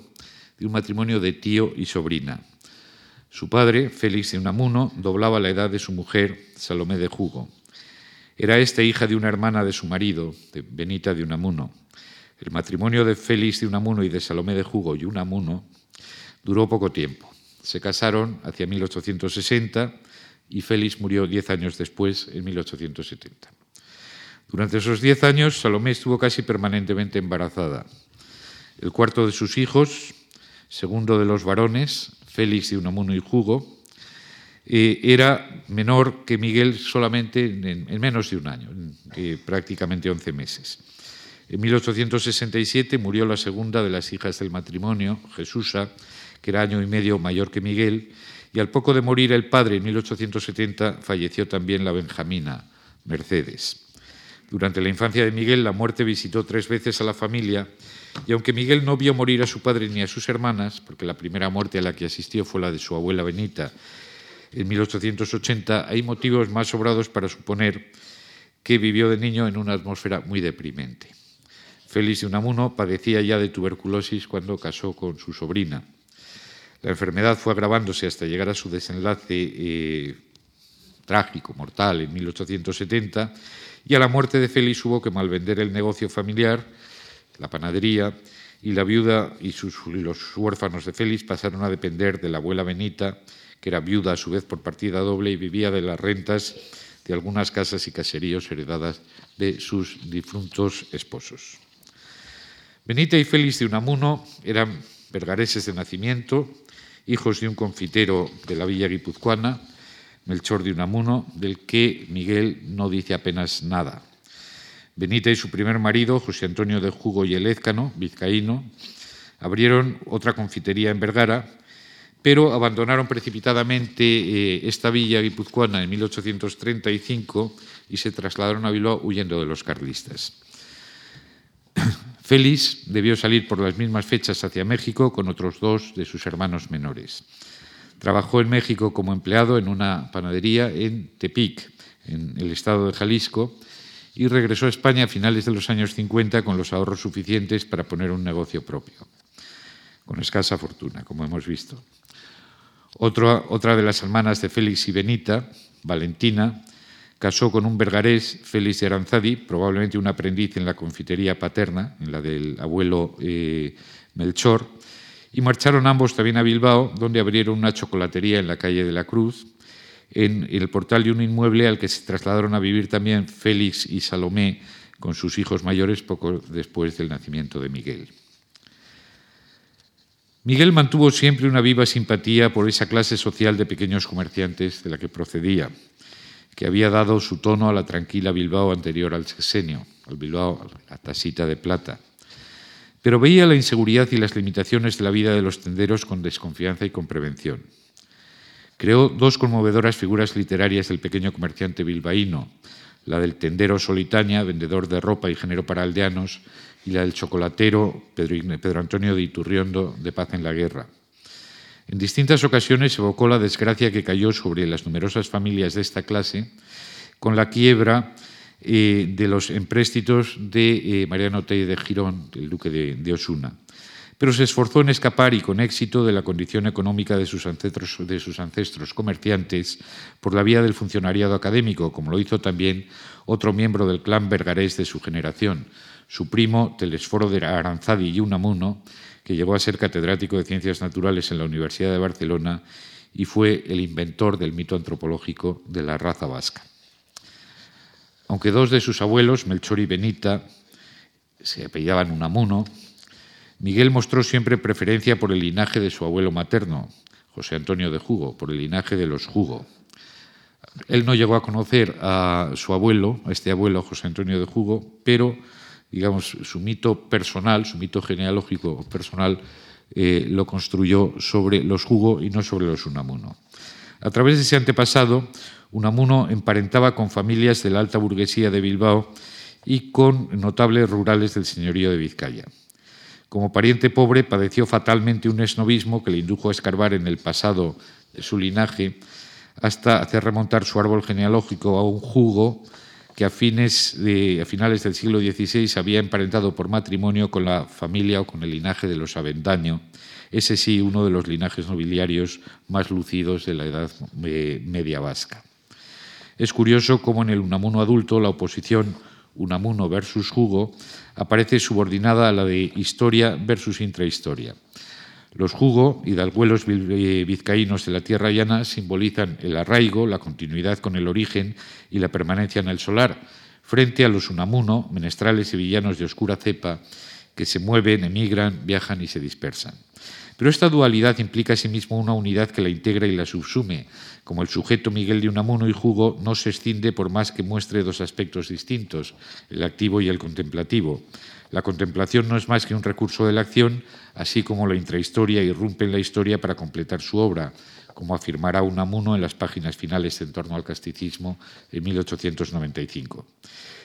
de un matrimonio de tío y sobrina. Su padre, Félix de Unamuno, doblaba la edad de su mujer, Salomé de Jugo. Era esta hija de una hermana de su marido, de Benita de Unamuno. El matrimonio de Félix de Unamuno y de Salomé de Jugo y Unamuno duró poco tiempo. Se casaron hacia 1860 y Félix murió diez años después, en 1870. Durante esos diez años, Salomé estuvo casi permanentemente embarazada. El cuarto de sus hijos, segundo de los varones, Félix de Unamuno y Jugo, eh, era menor que Miguel solamente en, menos de un año, prácticamente once meses. En 1867 murió la segunda de las hijas del matrimonio, Jesusa, que era año y medio mayor que Miguel, y al poco de morir el padre en 1870 falleció también la benjamina, Mercedes. Durante la infancia de Miguel la muerte visitó tres veces a la familia y aunque Miguel no vio morir a su padre ni a sus hermanas, porque la primera muerte a la que asistió fue la de su abuela Benita en 1880, hay motivos más sobrados para suponer que vivió de niño en una atmósfera muy deprimente. Félix de Unamuno padecía ya de tuberculosis cuando casó con su sobrina. La enfermedad fue agravándose hasta llegar a su desenlace eh, trágico, mortal, en 1870, y a la muerte de Félix hubo que malvender el negocio familiar, la panadería, y la viuda y, los huérfanos de Félix pasaron a depender de la abuela Benita, que era viuda a su vez por partida doble y vivía de las rentas de algunas casas y caseríos heredadas de sus difuntos esposos. Benita y Félix de Unamuno eran vergareses de nacimiento, hijos de un confitero de la villa guipuzcoana, Melchor de Unamuno, del que Miguel no dice apenas nada. Benita y su primer marido, José Antonio de Jugo y Elézcano, vizcaíno, abrieron otra confitería en Vergara, pero abandonaron precipitadamente eh, esta villa guipuzcoana en 1835 y se trasladaron a Bilbao huyendo de los carlistas. *coughs* Félix debió salir por las mismas fechas hacia México con otros dos de sus hermanos menores. Trabajó en México como empleado en una panadería en Tepic, en el estado de Jalisco, y regresó a España a finales de los años 50 con los ahorros suficientes para poner un negocio propio, con escasa fortuna, como hemos visto. otra de las hermanas de Félix y Benita, Valentina, Casó con un vergarés, Félix de Aranzadi, probablemente un aprendiz en la confitería paterna, en la del abuelo eh, Melchor, y marcharon ambos también a Bilbao, donde abrieron una chocolatería en la calle de la Cruz, en el portal de un inmueble al que se trasladaron a vivir también Félix y Salomé con sus hijos mayores poco después del nacimiento de Miguel. Miguel mantuvo siempre una viva simpatía por esa clase social de pequeños comerciantes de la que procedía que había dado su tono a la tranquila Bilbao anterior al sexenio, al Bilbao, la tasita de plata. pero veía la inseguridad y las limitaciones de la vida de los tenderos con desconfianza y con prevención. Creó dos conmovedoras figuras literarias del pequeño comerciante bilbaíno, la del tendero Solitaña, vendedor de ropa y género para aldeanos, y la del chocolatero Pedro, Antonio de Iturriondo, de Paz en la Guerra. En distintas ocasiones evocó la desgracia que cayó sobre las numerosas familias de esta clase con la quiebra eh, de los empréstitos de eh, Mariano Tey de Girón, el duque de, Osuna. Pero se esforzó en escapar y con éxito de la condición económica de sus, ancestros, comerciantes por la vía del funcionariado académico, como lo hizo también otro miembro del clan bergarés de su generación, su primo Telesforo de Aranzadi y Unamuno, que llegó a ser catedrático de Ciencias Naturales en la Universidad de Barcelona y fue el inventor del mito antropológico de la raza vasca. Aunque dos de sus abuelos, Melchor y Benita, se apellidaban Unamuno, Miguel mostró siempre preferencia por el linaje de su abuelo materno, José Antonio de Jugo, por el linaje de los Jugo. Él no llegó a conocer a su abuelo, a este abuelo José Antonio de Jugo, pero digamos su mito personal, su mito genealógico personal, eh, lo construyó sobre los Jugo y no sobre los Unamuno. A través de ese antepasado, Unamuno emparentaba con familias de la alta burguesía de Bilbao y con notables rurales del señorío de Vizcaya. Como pariente pobre, padeció fatalmente un esnovismo que le indujo a escarbar en el pasado de su linaje hasta hacer remontar su árbol genealógico a un jugo que a, finales del siglo XVI había emparentado por matrimonio con la familia o con el linaje de los Avendaño, ese sí uno de los linajes nobiliarios más lucidos de la Edad Media Vasca. Es curioso cómo en el Unamuno adulto la oposición Unamuno versus Jugo aparece subordinada a la de historia versus intrahistoria. Los Jugo, hidalguelos eh, vizcaínos de la tierra llana, simbolizan el arraigo, la continuidad con el origen y la permanencia en el solar, frente a los Unamuno, menestrales y villanos de oscura cepa, que se mueven, emigran, viajan y se dispersan. Pero esta dualidad implica asimismo una unidad que la integra y la subsume, como el sujeto Miguel de Unamuno y Jugo no se escinde por más que muestre dos aspectos distintos, el activo y el contemplativo. La contemplación no es más que un recurso de la acción, así como la intrahistoria irrumpe en la historia para completar su obra, como afirmará Unamuno en las páginas finales en torno al casticismo en 1895.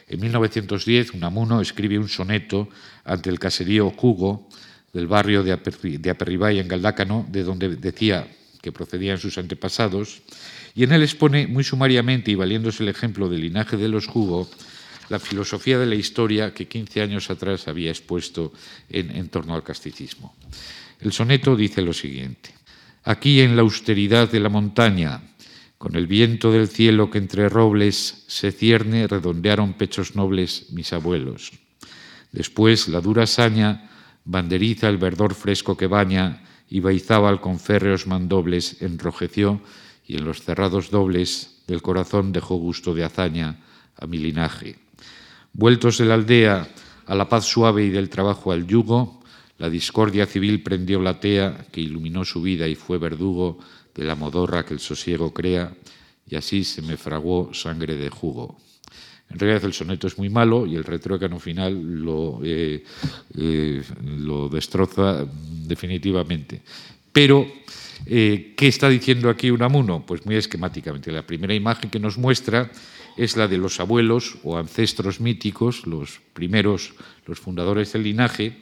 En 1910, Unamuno escribe un soneto ante el caserío Jugo, del barrio de, Aperribay en Galdácano, de donde decía que procedían sus antepasados, y en él expone muy sumariamente y valiéndose el ejemplo del linaje de los Jugo, la filosofía de la historia que 15 años atrás había expuesto en, torno al casticismo. El soneto dice lo siguiente. Aquí en la austeridad de la montaña, con el viento del cielo que entre robles se cierne, redondearon pechos nobles mis abuelos. Después la dura saña banderiza el verdor fresco que baña, y Baizábal con férreos mandobles enrojeció, y en los cerrados dobles del corazón dejó gusto de hazaña a mi linaje. Vueltos de la aldea a la paz suave y del trabajo al yugo, la discordia civil prendió la tea que iluminó su vida y fue verdugo de la modorra que el sosiego crea, y así se me fraguó sangre de jugo. En realidad el soneto es muy malo y el retrócano final lo, eh, eh, destroza definitivamente. Pero, eh, ¿qué está diciendo aquí Unamuno? Pues muy esquemáticamente. La primera imagen que nos muestra es la de los abuelos o ancestros míticos, los primeros, los fundadores del linaje,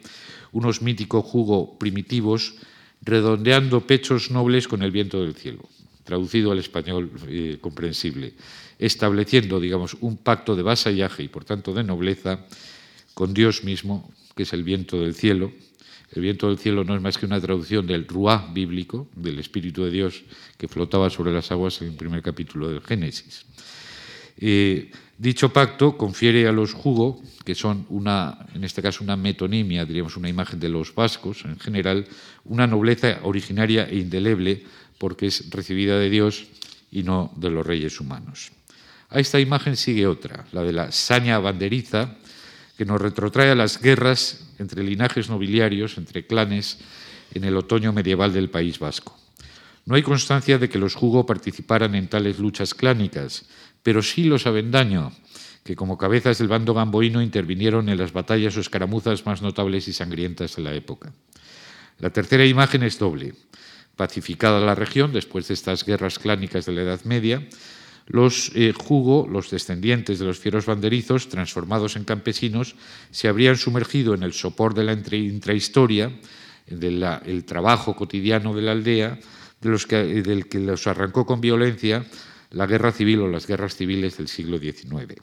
unos míticos jugo primitivos, redondeando pechos nobles con el viento del cielo, traducido al español comprensible estableciendo, digamos, un pacto de vasallaje y, por tanto, de nobleza con Dios mismo, que es el viento del cielo. El viento del cielo no es más que una traducción del ruá bíblico, del Espíritu de Dios que flotaba sobre las aguas en el primer capítulo del Génesis. Eh, dicho pacto confiere a los Jugo, que son una, en este caso una metonimia, diríamos una imagen de los vascos en general, una nobleza originaria e indeleble porque es recibida de Dios y no de los reyes humanos. A esta imagen sigue otra, la de la saña banderiza, que nos retrotrae a las guerras entre linajes nobiliarios, entre clanes, en el otoño medieval del País Vasco. No hay constancia de que los Jugo participaran en tales luchas clánicas, pero sí los Avendaño, que como cabezas del bando gamboíno intervinieron en las batallas o escaramuzas más notables y sangrientas de la época. La tercera imagen es doble. Pacificada la región después de estas guerras clánicas de la Edad Media, los eh, Jugo, los descendientes de los fieros banderizos, transformados en campesinos, se habrían sumergido en el sopor de la intrahistoria, del trabajo cotidiano de la aldea, de los que, del que los arrancó con violencia la guerra civil o las guerras civiles del siglo XIX.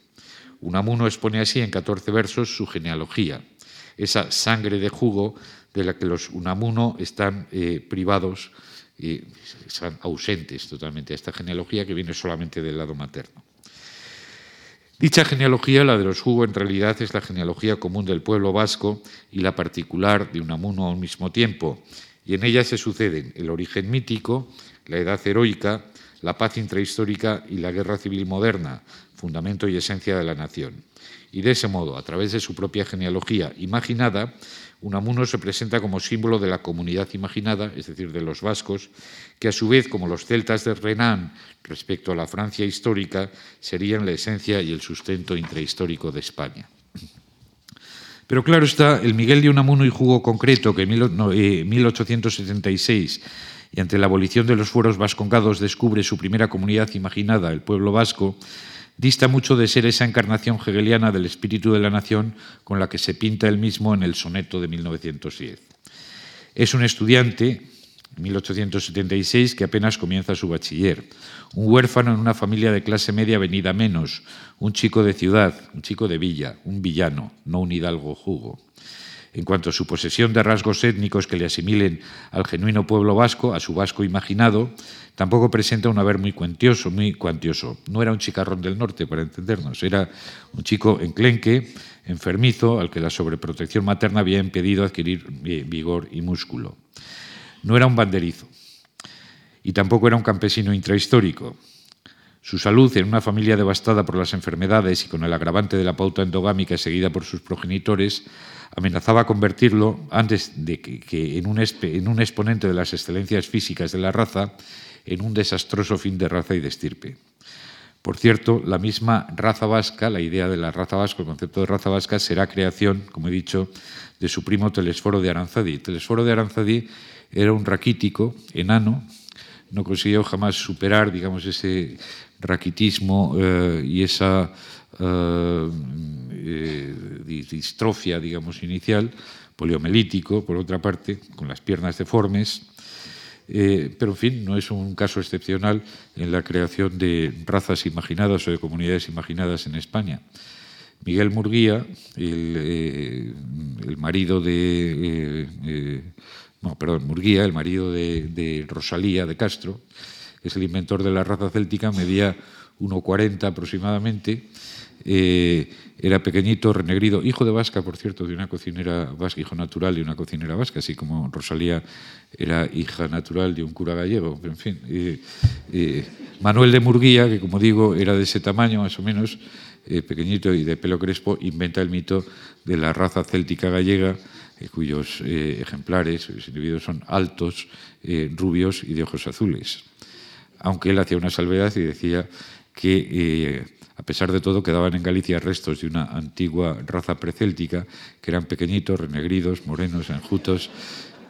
Unamuno expone así en 14 versos su genealogía, esa sangre de jugo de la que los Unamuno están eh, privados y están ausentes totalmente a esta genealogía que viene solamente del lado materno. Dicha genealogía, la de los Hugo, en realidad es la genealogía común del pueblo vasco y la particular de Unamuno al mismo tiempo, y en ella se suceden el origen mítico, la edad heroica, la paz intrahistórica y la guerra civil moderna, fundamento y esencia de la nación. Y de ese modo, a través de su propia genealogía imaginada, Unamuno se presenta como símbolo de la comunidad imaginada, es decir, de los vascos, que a su vez, como los celtas de Renan respecto a la Francia histórica, serían la esencia y el sustento intrahistórico de España. Pero claro está, el Miguel de Unamuno y Jugo concreto, que en 1876 y ante la abolición de los fueros vascongados descubre su primera comunidad imaginada, el pueblo vasco, dista mucho de ser esa encarnación hegeliana del espíritu de la nación con la que se pinta él mismo en el soneto de 1910. Es un estudiante, en 1876, que apenas comienza su bachiller, un huérfano en una familia de clase media venida menos, un chico de ciudad, un chico de villa, un villano, no un hidalgo jugo en cuanto a su posesión de rasgos étnicos que le asimilen al genuino pueblo vasco, a su vasco imaginado, tampoco presenta un haber muy cuantioso, muy cuantioso. No era un chicarrón del norte, para entendernos, era un chico enclenque, enfermizo, al que la sobreprotección materna había impedido adquirir vigor y músculo. No era un banderizo y tampoco era un campesino intrahistórico. Su salud, en una familia devastada por las enfermedades y con el agravante de la pauta endogámica seguida por sus progenitores, amenazaba convertirlo, antes de que, en, un en un exponente de las excelencias físicas de la raza, en un desastroso fin de raza y de estirpe. Por cierto, la misma raza vasca, la idea de la raza vasca, el concepto de raza vasca, será creación, como he dicho, de su primo Telesforo de Aranzadi. Telesforo de Aranzadi era un raquítico, enano, no consiguió jamás superar, digamos, ese raquitismo eh, y esa eh, eh, distrofia, digamos, inicial, poliomelítico, por otra parte, con las piernas deformes, pero en fin, no es un caso excepcional en la creación de razas imaginadas o de comunidades imaginadas en España. Miguel Murguía, el, marido de... no, perdón, Murguía, el marido de Rosalía de Castro, es el inventor de la raza céltica, medía 1,40 aproximadamente, eh, era pequeñito, renegrido, hijo de vasca, por cierto, de una cocinera vasca, hijo natural de una cocinera vasca, así como Rosalía era hija natural de un cura gallego. En fin, Manuel de Murguía, que como digo era de ese tamaño más o menos, eh, pequeñito y de pelo crespo, inventa el mito de la raza céltica gallega, eh, cuyos ejemplares, los individuos son altos, rubios y de ojos azules aunque él hacía una salvedad y decía que, eh, a pesar de todo, quedaban en Galicia restos de una antigua raza precéltica, que eran pequeñitos, renegridos, morenos, enjutos,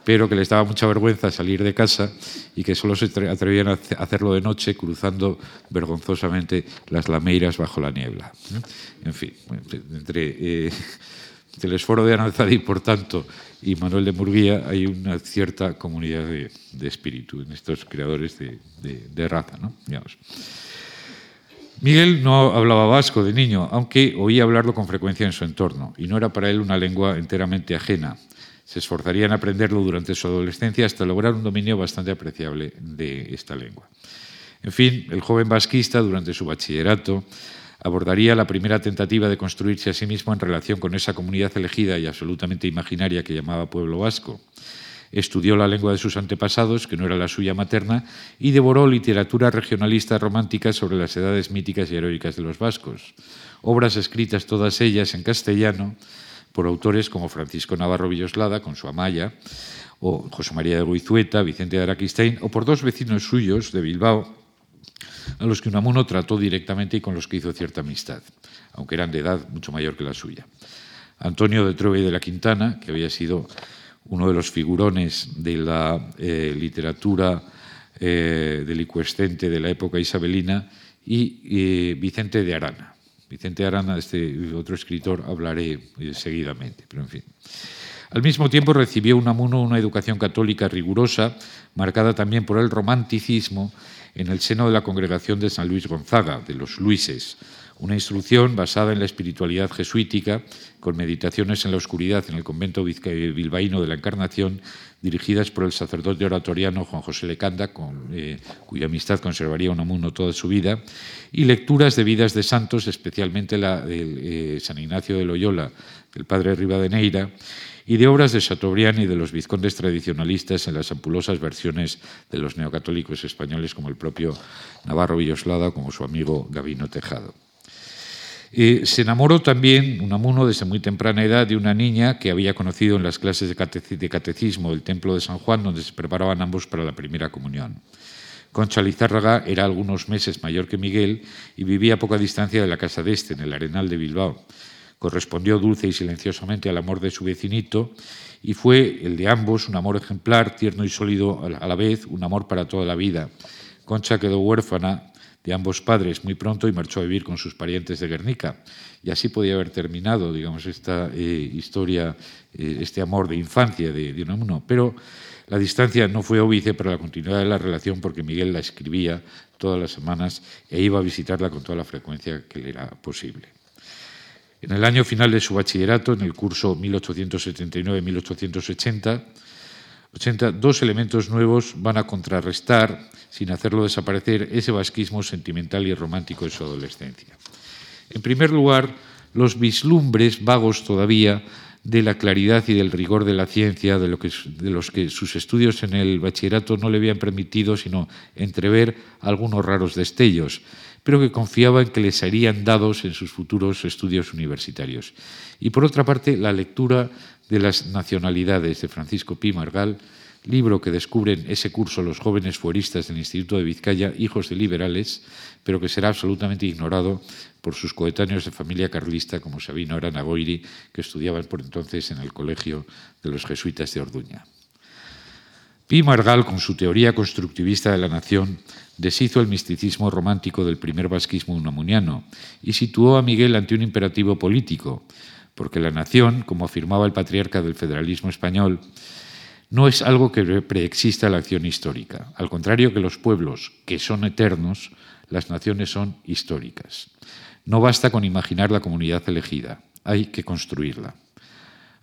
pero que les daba mucha vergüenza salir de casa y que solo se atrevían a hacerlo de noche cruzando vergonzosamente las lameiras bajo la niebla. En fin, entre eh, el esforo de Analzadi, por tanto, y Manuel de Murguía hay una cierta comunidad de, espíritu en estos creadores de, raza. ¿no? Miguel no hablaba vasco de niño, aunque oía hablarlo con frecuencia en su entorno, y no era para él una lengua enteramente ajena. Se esforzaría en aprenderlo durante su adolescencia hasta lograr un dominio bastante apreciable de esta lengua. En fin, el joven vasquista, durante su bachillerato, abordaría la primera tentativa de construirse a sí mismo en relación con esa comunidad elegida y absolutamente imaginaria que llamaba pueblo vasco. Estudió la lengua de sus antepasados, que no era la suya materna, y devoró literatura regionalista romántica sobre las edades míticas y heroicas de los vascos. Obras escritas todas ellas en castellano por autores como Francisco Navarro Villoslada, con su Amaya, o José María de Guizueta, Vicente de Araquistain, o por dos vecinos suyos de Bilbao, a los que Unamuno trató directamente y con los que hizo cierta amistad, aunque eran de edad mucho mayor que la suya. Antonio de y de la Quintana, que había sido uno de los figurones de la eh, literatura eh, delicuescente de la época isabelina, y eh, Vicente de Arana. Vicente de Arana, este otro escritor, hablaré seguidamente, pero en fin. Al mismo tiempo recibió Unamuno una educación católica rigurosa, marcada también por el romanticismo, en el seno de la congregación de San Luis Gonzaga, de los Luises, una instrucción basada en la espiritualidad jesuítica, con meditaciones en la oscuridad en el convento bilbaíno de la Encarnación, dirigidas por el sacerdote oratoriano Juan José Lecanda, eh, cuya amistad conservaría Unamuno toda su vida, y lecturas de vidas de santos, especialmente la de eh, San Ignacio de Loyola, del padre Rivadeneira, y de obras de Chateaubriand y de los vizcondes tradicionalistas en las ampulosas versiones de los neocatólicos españoles como el propio Navarro Villoslada, como su amigo Gavino Tejado. Eh, se enamoró también Unamuno desde muy temprana edad de una niña que había conocido en las clases de, catecismo del Templo de San Juan, donde se preparaban ambos para la primera comunión. Concha Lizárraga era algunos meses mayor que Miguel y vivía a poca distancia de la casa de este, en el Arenal de Bilbao correspondió dulce y silenciosamente al amor de su vecinito y fue el de ambos un amor ejemplar, tierno y sólido a la vez, un amor para toda la vida. Concha quedó huérfana de ambos padres muy pronto y marchó a vivir con sus parientes de Guernica. Y así podía haber terminado, digamos, esta eh, historia, eh, este amor de infancia de, de uno. Pero la distancia no fue óbice para la continuidad de la relación porque Miguel la escribía todas las semanas e iba a visitarla con toda la frecuencia que le era posible. En el año final de su bachillerato, en el curso 1879-1880, dos elementos nuevos van a contrarrestar, sin hacerlo desaparecer, ese vasquismo sentimental y romántico de su adolescencia. En primer lugar, los vislumbres vagos todavía de la claridad y del rigor de la ciencia, de, de, los que sus estudios en el bachillerato no le habían permitido sino entrever algunos raros destellos, pero que confiaba en que les serían dados en sus futuros estudios universitarios. Y por otra parte, la lectura de las nacionalidades de Francisco Pi Margal, libro que descubren ese curso los jóvenes fueristas del Instituto de Vizcaya, hijos de liberales, pero que será absolutamente ignorado por sus coetáneos de familia carlista como Sabino Aranagoiri, que estudiaban por entonces en el Colegio de los Jesuitas de Orduña. Pi Margal, con su teoría constructivista de la nación, deshizo el misticismo romántico del primer vasquismo unamuniano y situó a Miguel ante un imperativo político, porque la nación, como afirmaba el patriarca del federalismo español, no es algo que preexista a la acción histórica. Al contrario que los pueblos, que son eternos, las naciones son históricas. No basta con imaginar la comunidad elegida, hay que construirla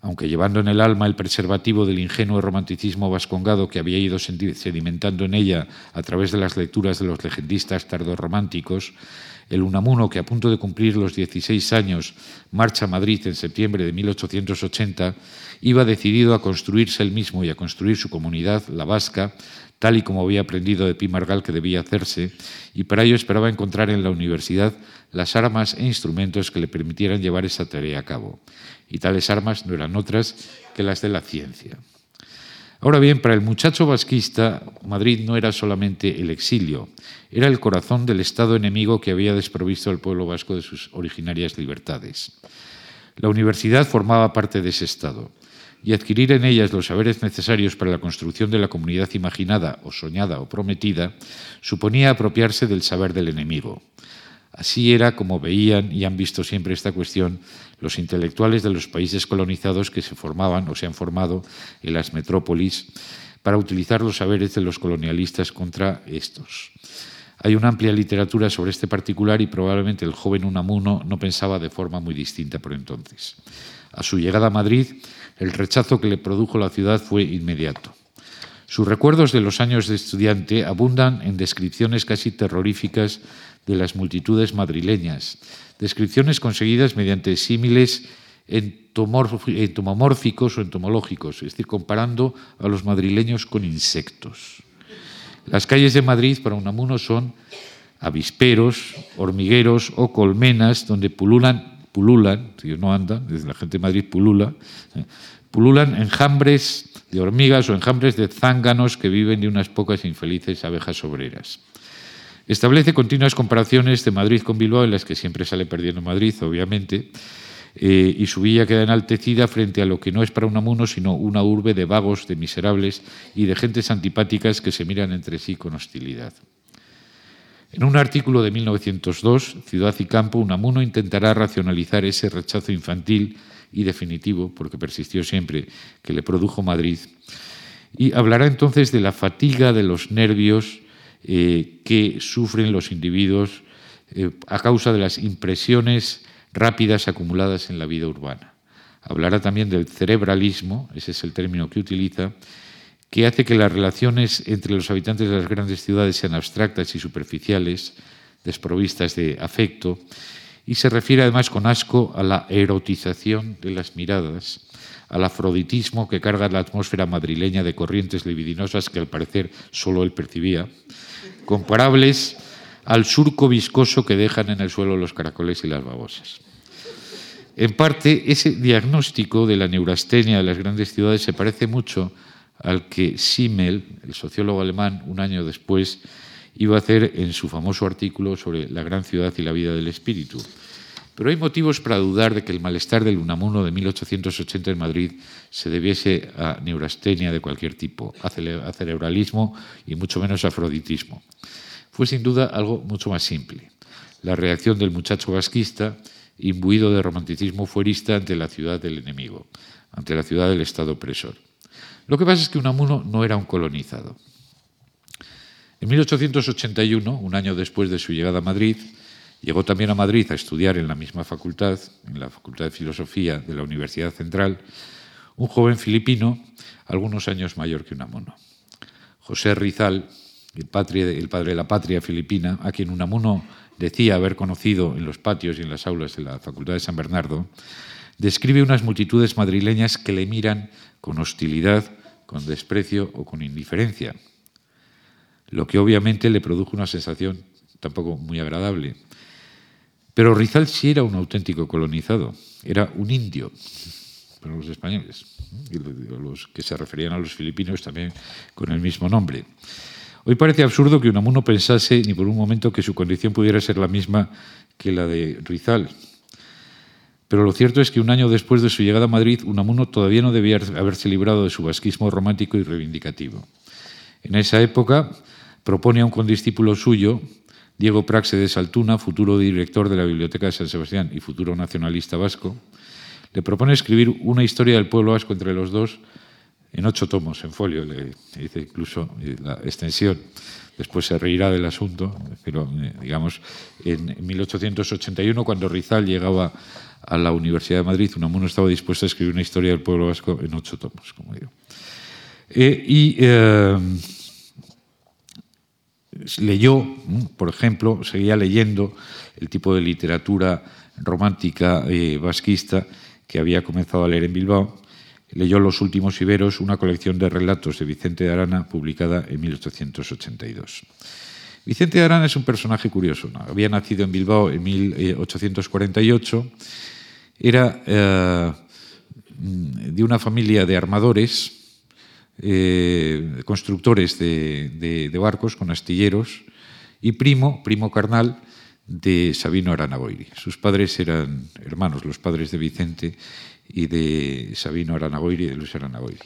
aunque llevando en el alma el preservativo del ingenuo romanticismo vascongado que había ido sedimentando en ella a través de las lecturas de los legendistas tardorrománticos, el Unamuno, que a punto de cumplir los 16 años marcha a Madrid en septiembre de 1880, iba decidido a construirse él mismo y a construir su comunidad, la vasca, tal y como había aprendido de Pi Margal que debía hacerse, y para ello esperaba encontrar en la universidad las armas e instrumentos que le permitieran llevar esa tarea a cabo y tales armas no eran otras que las de la ciencia. Ahora bien, para el muchacho vasquista, Madrid no era solamente el exilio, era el corazón del Estado enemigo que había desprovisto al pueblo vasco de sus originarias libertades. La universidad formaba parte de ese Estado, y adquirir en ellas los saberes necesarios para la construcción de la comunidad imaginada o soñada o prometida suponía apropiarse del saber del enemigo. Así era como veían y han visto siempre esta cuestión los intelectuales de los países colonizados que se formaban o se han formado en las metrópolis para utilizar los saberes de los colonialistas contra estos. Hay una amplia literatura sobre este particular y probablemente el joven Unamuno no pensaba de forma muy distinta por entonces. A su llegada a Madrid, el rechazo que le produjo la ciudad fue inmediato. Sus recuerdos de los años de estudiante abundan en descripciones casi terroríficas de las multitudes madrileñas, descripciones conseguidas mediante símiles entomomórficos o entomológicos, es decir, comparando a los madrileños con insectos. Las calles de Madrid para Unamuno son avisperos, hormigueros o colmenas donde pululan, pululan, si no andan, la gente de Madrid pulula, eh, pululan enjambres de hormigas o enjambres de zánganos que viven de unas pocas infelices abejas obreras. Establece continuas comparaciones de Madrid con Bilbao, en las que siempre sale perdiendo Madrid, obviamente, eh, y su villa queda enaltecida frente a lo que no es para un amuno, sino una urbe de vagos, de miserables y de gentes antipáticas que se miran entre sí con hostilidad. En un artículo de 1902, Ciudad y Campo, Unamuno intentará racionalizar ese rechazo infantil y definitivo, porque persistió siempre, que le produjo Madrid, y hablará entonces de la fatiga de los nervios eh, que sufren los individuos eh, a causa de las impresiones rápidas acumuladas en la vida urbana. Hablará también del cerebralismo, ese es el término que utiliza, que hace que las relaciones entre los habitantes de las grandes ciudades sean abstractas y superficiales, desprovistas de afecto, y se refiere además con asco a la erotización de las miradas, al afroditismo que carga la atmósfera madrileña de corrientes libidinosas que al parecer solo él percibía, comparables al surco viscoso que dejan en el suelo los caracoles y las babosas. En parte, ese diagnóstico de la neurastenia de las grandes ciudades se parece mucho al que Simmel, el sociólogo alemán, un año después, iba a hacer en su famoso artículo sobre la gran ciudad y la vida del espíritu. Pero hay motivos para dudar de que el malestar del Unamuno de 1880 en Madrid se debiese a neurastenia de cualquier tipo, a cerebralismo y mucho menos a afroditismo. Fue sin duda algo mucho más simple. La reacción del muchacho vasquista, imbuido de romanticismo fuerista ante la ciudad del enemigo, ante la ciudad del Estado opresor. Lo que pasa es que Unamuno no era un colonizado. En 1881, un año después de su llegada a Madrid, llegó también a Madrid a estudiar en la misma facultad, en la Facultad de Filosofía de la Universidad Central, un joven filipino, algunos años mayor que Unamuno. José Rizal, el, el padre de la patria filipina, a quien Unamuno decía haber conocido en los patios y en las aulas de la Facultad de San Bernardo, describe unas multitudes madrileñas que le miran con hostilidad, con desprecio o con indiferencia, lo que obviamente le produjo una sensación tampoco muy agradable. Pero Rizal sí era un auténtico colonizado, era un indio para los españoles, y los que se referían a los filipinos también con el mismo nombre. Hoy parece absurdo que Unamuno pensase ni por un momento que su condición pudiera ser la misma que la de Rizal, pero lo cierto es que un año después de su llegada a Madrid, Unamuno todavía no debía haberse librado de su basquismo romántico y reivindicativo. En esa época propone a un condiscípulo suyo, Diego Praxe de Saltuna, futuro director de la Biblioteca de San Sebastián y futuro nacionalista vasco, le propone escribir una historia del pueblo vasco entre los dos en ocho tomos, en folio, le dice incluso la extensión. Después se reirá del asunto, pero eh, digamos, en 1881, cuando Rizal llegaba a la Universidad de Madrid, Unamuno estaba dispuesto a escribir una historia del pueblo vasco en ocho tomos, como digo. Eh, y eh, leyó, por ejemplo, seguía leyendo el tipo de literatura romántica eh, vasquista que había comenzado a leer en Bilbao. Leyó Los últimos iberos, una colección de relatos de Vicente de Arana publicada en 1882. Vicente de Arana es un personaje curioso. Había nacido en Bilbao en 1848 era eh, de una familia de armadores, eh, constructores de, barcos con astilleros y primo, primo carnal de Sabino Aranagoiri. Sus padres eran hermanos, los padres de Vicente y de Sabino Aranagoiri y de Luis Aranagoiri.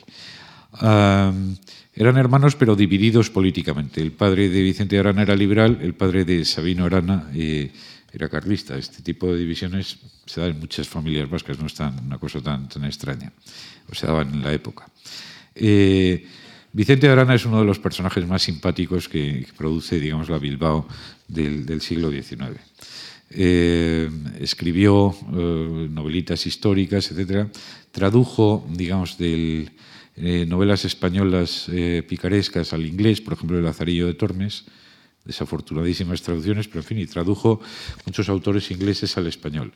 eran hermanos pero divididos políticamente. El padre de Vicente Arana era liberal, el padre de Sabino Arana eh, era carlista. Este tipo de divisiones se dan en muchas familias vascas, no es una cosa tan, tan extraña, o se daban en la época. Eh, Vicente Arana es uno de los personajes más simpáticos que, produce, digamos, la Bilbao del, siglo XIX. Eh, escribió eh, novelitas históricas, etc. Tradujo, digamos, novelas españolas picarescas al inglés, por ejemplo, El Lazarillo de Tormes, desafortunadísimas traducciones, pero en fin, y tradujo muchos autores ingleses al español.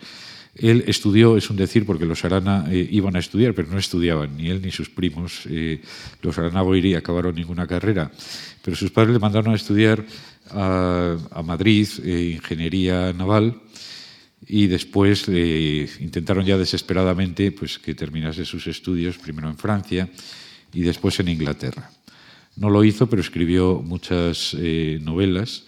Él estudió, es un decir, porque los Arana eh, iban a estudiar, pero no estudiaban, ni él ni sus primos. Eh, los Arana Goiri acabaron ninguna carrera, pero sus padres le mandaron a estudiar a, Madrid eh, ingeniería naval y después intentaron ya desesperadamente pues, que terminase sus estudios, primero en Francia y después en Inglaterra. No lo hizo, pero escribió muchas novelas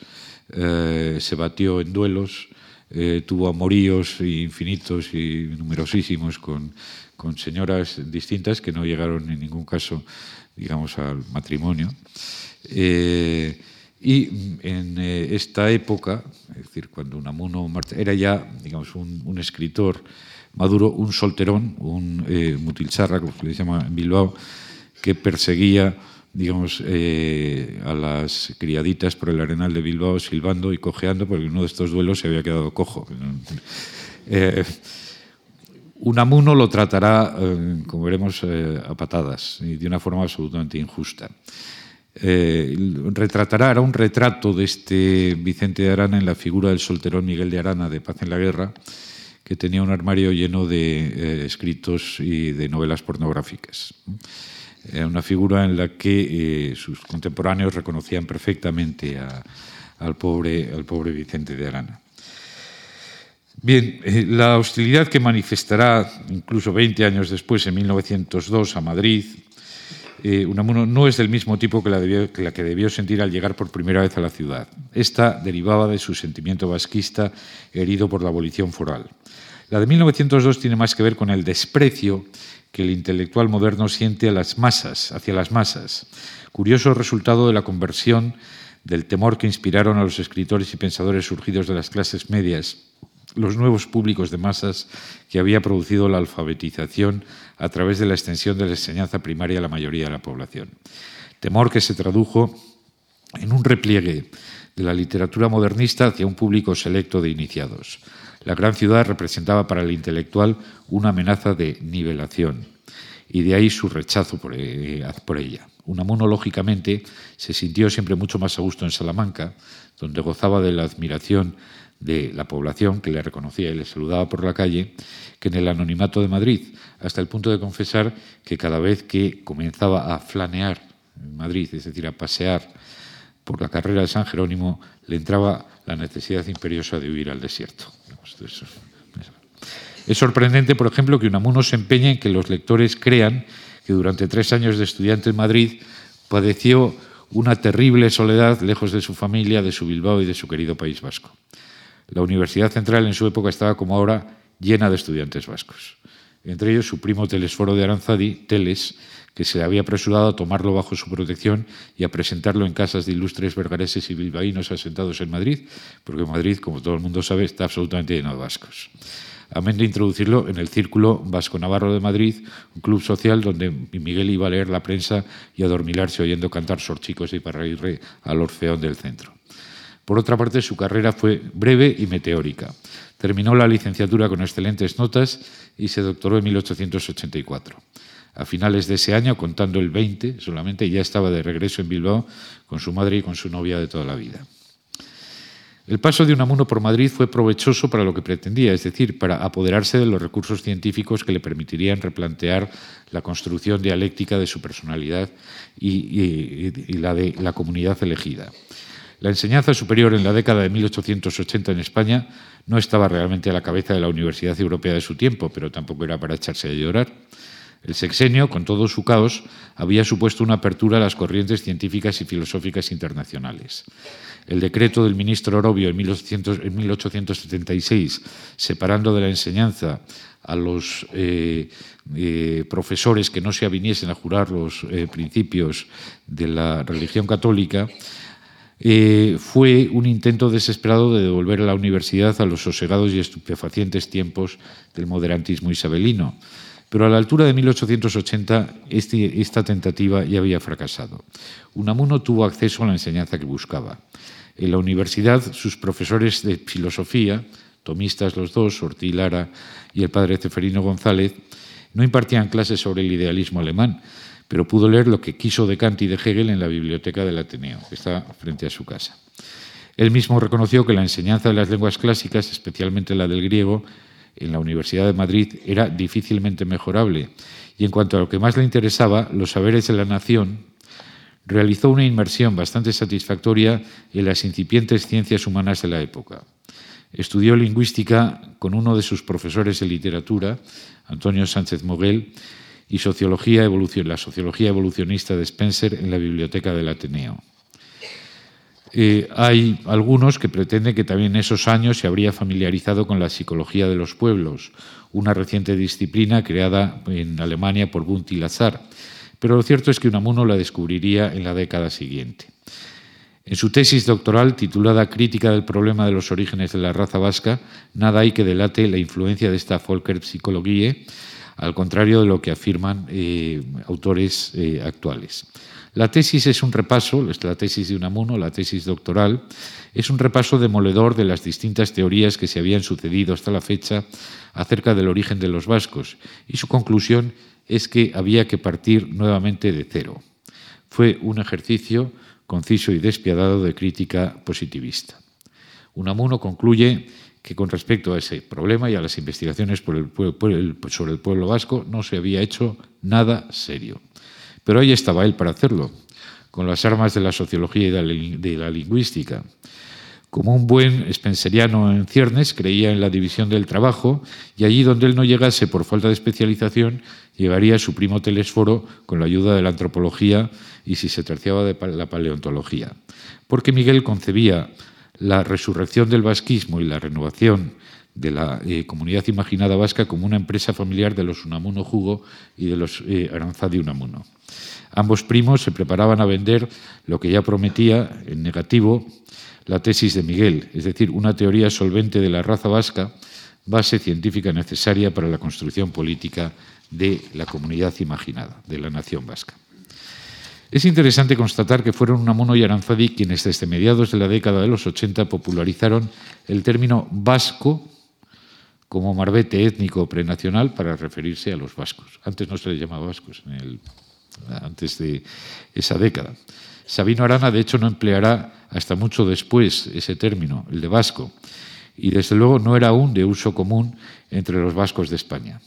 eh, se batió en duelos, eh, tuvo amoríos infinitos y numerosísimos con, con, señoras distintas que no llegaron en ningún caso, digamos, al matrimonio. Eh, y en esta época, es decir, cuando Unamuno era ya, digamos, un, escritor maduro, un solterón, un mutilcharra, como se le llama en Bilbao, que perseguía digamos, eh, a las criaditas por el arenal de Bilbao silbando y cojeando, porque uno de estos duelos se había quedado cojo. Eh, Unamuno lo tratará, eh, como veremos, a patadas y de una forma absolutamente injusta. retratará, hará un retrato de este Vicente de Arana en la figura del solterón Miguel de Arana de Paz en la Guerra, que tenía un armario lleno de escritos y de novelas pornográficas. Era una figura en la que eh, sus contemporáneos reconocían perfectamente al, pobre, al pobre Vicente de Arana. Bien, eh, la hostilidad que manifestará incluso 20 años después, en 1902, a Madrid, eh, Unamuno no es del mismo tipo que la, que la, que debió sentir al llegar por primera vez a la ciudad. Esta derivaba de su sentimiento vasquista herido por la abolición foral. La de 1902 tiene más que ver con el desprecio que el intelectual moderno siente a las masas, hacia las masas. Curioso resultado de la conversión del temor que inspiraron a los escritores y pensadores surgidos de las clases medias, los nuevos públicos de masas que había producido la alfabetización a través de la extensión de la enseñanza primaria a la mayoría de la población. Temor que se tradujo en un repliegue de la literatura modernista hacia un público selecto de iniciados. La gran ciudad representaba para el intelectual una amenaza de nivelación y de ahí su rechazo por, eh, ella. Unamuno, lógicamente, se sintió siempre mucho más a gusto en Salamanca, donde gozaba de la admiración de la población que le reconocía y le saludaba por la calle, que en el anonimato de Madrid, hasta el punto de confesar que cada vez que comenzaba a flanear en Madrid, es decir, a pasear por la carrera de San Jerónimo, le entraba la necesidad imperiosa de huir al desierto. Es sorprendente, por ejemplo, que Unamuno se empeñe en que los lectores crean que durante tres años de estudiante en Madrid padeció una terrible soledad lejos de su familia, de su Bilbao y de su querido País Vasco. La Universidad Central en su época estaba como ahora llena de estudiantes vascos. Entre ellos su primo Telesforo de Aranzadi, Teles, que se había apresurado a tomarlo bajo su protección y a presentarlo en casas de ilustres vergareses y bilbaínos asentados en Madrid, porque Madrid, como todo el mundo sabe, está absolutamente lleno de vascos. Amén de introducirlo en el Círculo Vasco Navarro de Madrid, un club social donde Miguel iba a leer la prensa y a dormilarse oyendo cantar sorchicos y parrairre al Orfeón del centro. Por otra parte, su carrera fue breve y meteórica. Terminó la licenciatura con excelentes notas y se doctoró en 1884. A finales de ese año, contando el 20 solamente, ya estaba de regreso en Bilbao con su madre y con su novia de toda la vida. El paso de Unamuno por Madrid fue provechoso para lo que pretendía, es decir, para apoderarse de los recursos científicos que le permitirían replantear la construcción dialéctica de su personalidad y, la de la comunidad elegida. La enseñanza superior en la década de 1880 en España no estaba realmente a la cabeza de la Universidad Europea de su tiempo, pero tampoco era para echarse a llorar. El sexenio, con todo su caos, había supuesto una apertura a las corrientes científicas y filosóficas internacionales. El decreto del ministro Orobio en, 1876, separando de la enseñanza a los eh, eh, profesores que no se aviniesen a jurar los eh, principios de la religión católica, fue un intento desesperado de devolver a la universidad a los sosegados y estupefacientes tiempos del moderantismo isabelino. Pero a la altura de 1880 este, esta tentativa ya había fracasado. Unamuno tuvo acceso a la enseñanza que buscaba. En la universidad, sus profesores de filosofía, tomistas los dos, Ortiz Lara y el padre Ceferino González, no impartían clases sobre el idealismo alemán, pero pudo leer lo que quiso de Kant y de Hegel en la biblioteca del Ateneo, que está frente a su casa. Él mismo reconoció que la enseñanza de las lenguas clásicas, especialmente la del griego, en la Universidad de Madrid era difícilmente mejorable y en cuanto a lo que más le interesaba, los saberes de la nación, realizó una inmersión bastante satisfactoria en las incipientes ciencias humanas de la época. Estudió lingüística con uno de sus profesores de literatura, Antonio Sánchez Moguel, y sociología la sociología evolucionista de Spencer en la biblioteca del Ateneo. Eh, hay algunos que pretenden que también en esos años se habría familiarizado con la psicología de los pueblos, una reciente disciplina creada en Alemania por Bunt y Lazar. Pero lo cierto es que Unamuno la descubriría en la década siguiente. En su tesis doctoral, titulada Crítica del problema de los orígenes de la raza vasca, nada hay que delate la influencia de esta Volkerpsychologie, al contrario de lo que afirman eh, autores eh, actuales. La tesis es un repaso, la tesis de Unamuno, la tesis doctoral, es un repaso demoledor de las distintas teorías que se habían sucedido hasta la fecha acerca del origen de los vascos, y su conclusión es que había que partir nuevamente de cero. Fue un ejercicio conciso y despiadado de crítica positivista. Unamuno concluye que con respecto a ese problema y a las investigaciones sobre el pueblo vasco no se había hecho nada serio. Pero ahí estaba él para hacerlo, con las armas de la sociología y de la lingüística. Como un buen spenceriano en ciernes, creía en la división del trabajo y allí donde él no llegase por falta de especialización, llegaría su primo Telesforo con la ayuda de la antropología y si se terciaba de la paleontología. Porque Miguel concebía la resurrección del vasquismo y la renovación de la eh, comunidad imaginada vasca como una empresa familiar de los Unamuno Jugo y de los eh, Aranzadi Unamuno. Ambos primos se preparaban a vender lo que ya prometía, en negativo, la tesis de Miguel, es decir, una teoría solvente de la raza vasca, base científica necesaria para la construcción política de la comunidad imaginada, de la nación vasca. Es interesante constatar que fueron Unamuno y Aranzadi quienes desde mediados de la década de los 80 popularizaron el término vasco como marbete étnico prenacional para referirse a los vascos. Antes no se les llamaba vascos, antes de esa década. Sabino Arana, de hecho, no empleará hasta mucho después ese término, el de vasco, y desde luego no era aún de uso común entre los vascos de España.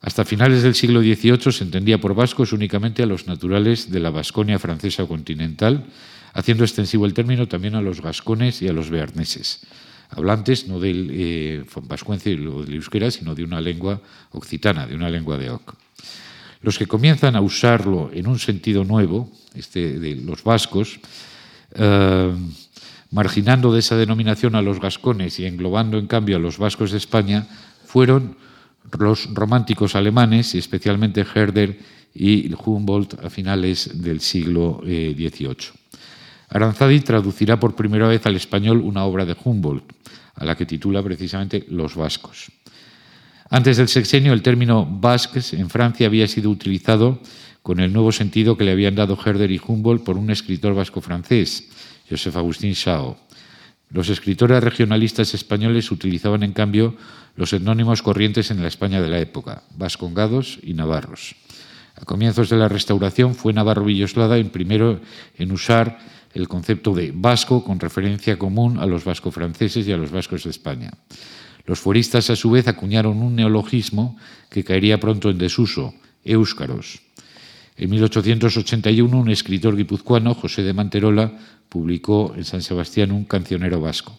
Hasta finales del siglo XVIII se entendía por vascos únicamente a los naturales de la Vasconia francesa continental, haciendo extensivo el término también a los gascones y a los bearneses, hablantes no del eh, vascuence o del euskera, sino de una lengua occitana, de una lengua de Oc. Los que comienzan a usarlo en un sentido nuevo, este de los vascos, eh, marginando de esa denominación a los gascones y englobando en cambio a los vascos de España, fueron los románticos alemanes, y especialmente Herder y Humboldt a finales del siglo XVIII. Eh, Aranzadi traducirá por primera vez al español una obra de Humboldt, a la que titula precisamente Los vascos. Antes del sexenio, el término vasques en Francia había sido utilizado con el nuevo sentido que le habían dado Herder y Humboldt por un escritor vasco-francés, Joseph Agustín Chao. Los escritores regionalistas españoles utilizaban, en cambio, los etnónimos corrientes en la España de la época, vascongados y navarros. A comienzos de la Restauración fue Navarro Villoslada el primero en usar el concepto de vasco con referencia común a los vasco-franceses y a los vascos de España. Los fueristas, a su vez, acuñaron un neologismo que caería pronto en desuso, éuskaros. En 1881, un escritor guipuzcoano, José de Manterola, publicó en San Sebastián un cancionero vasco.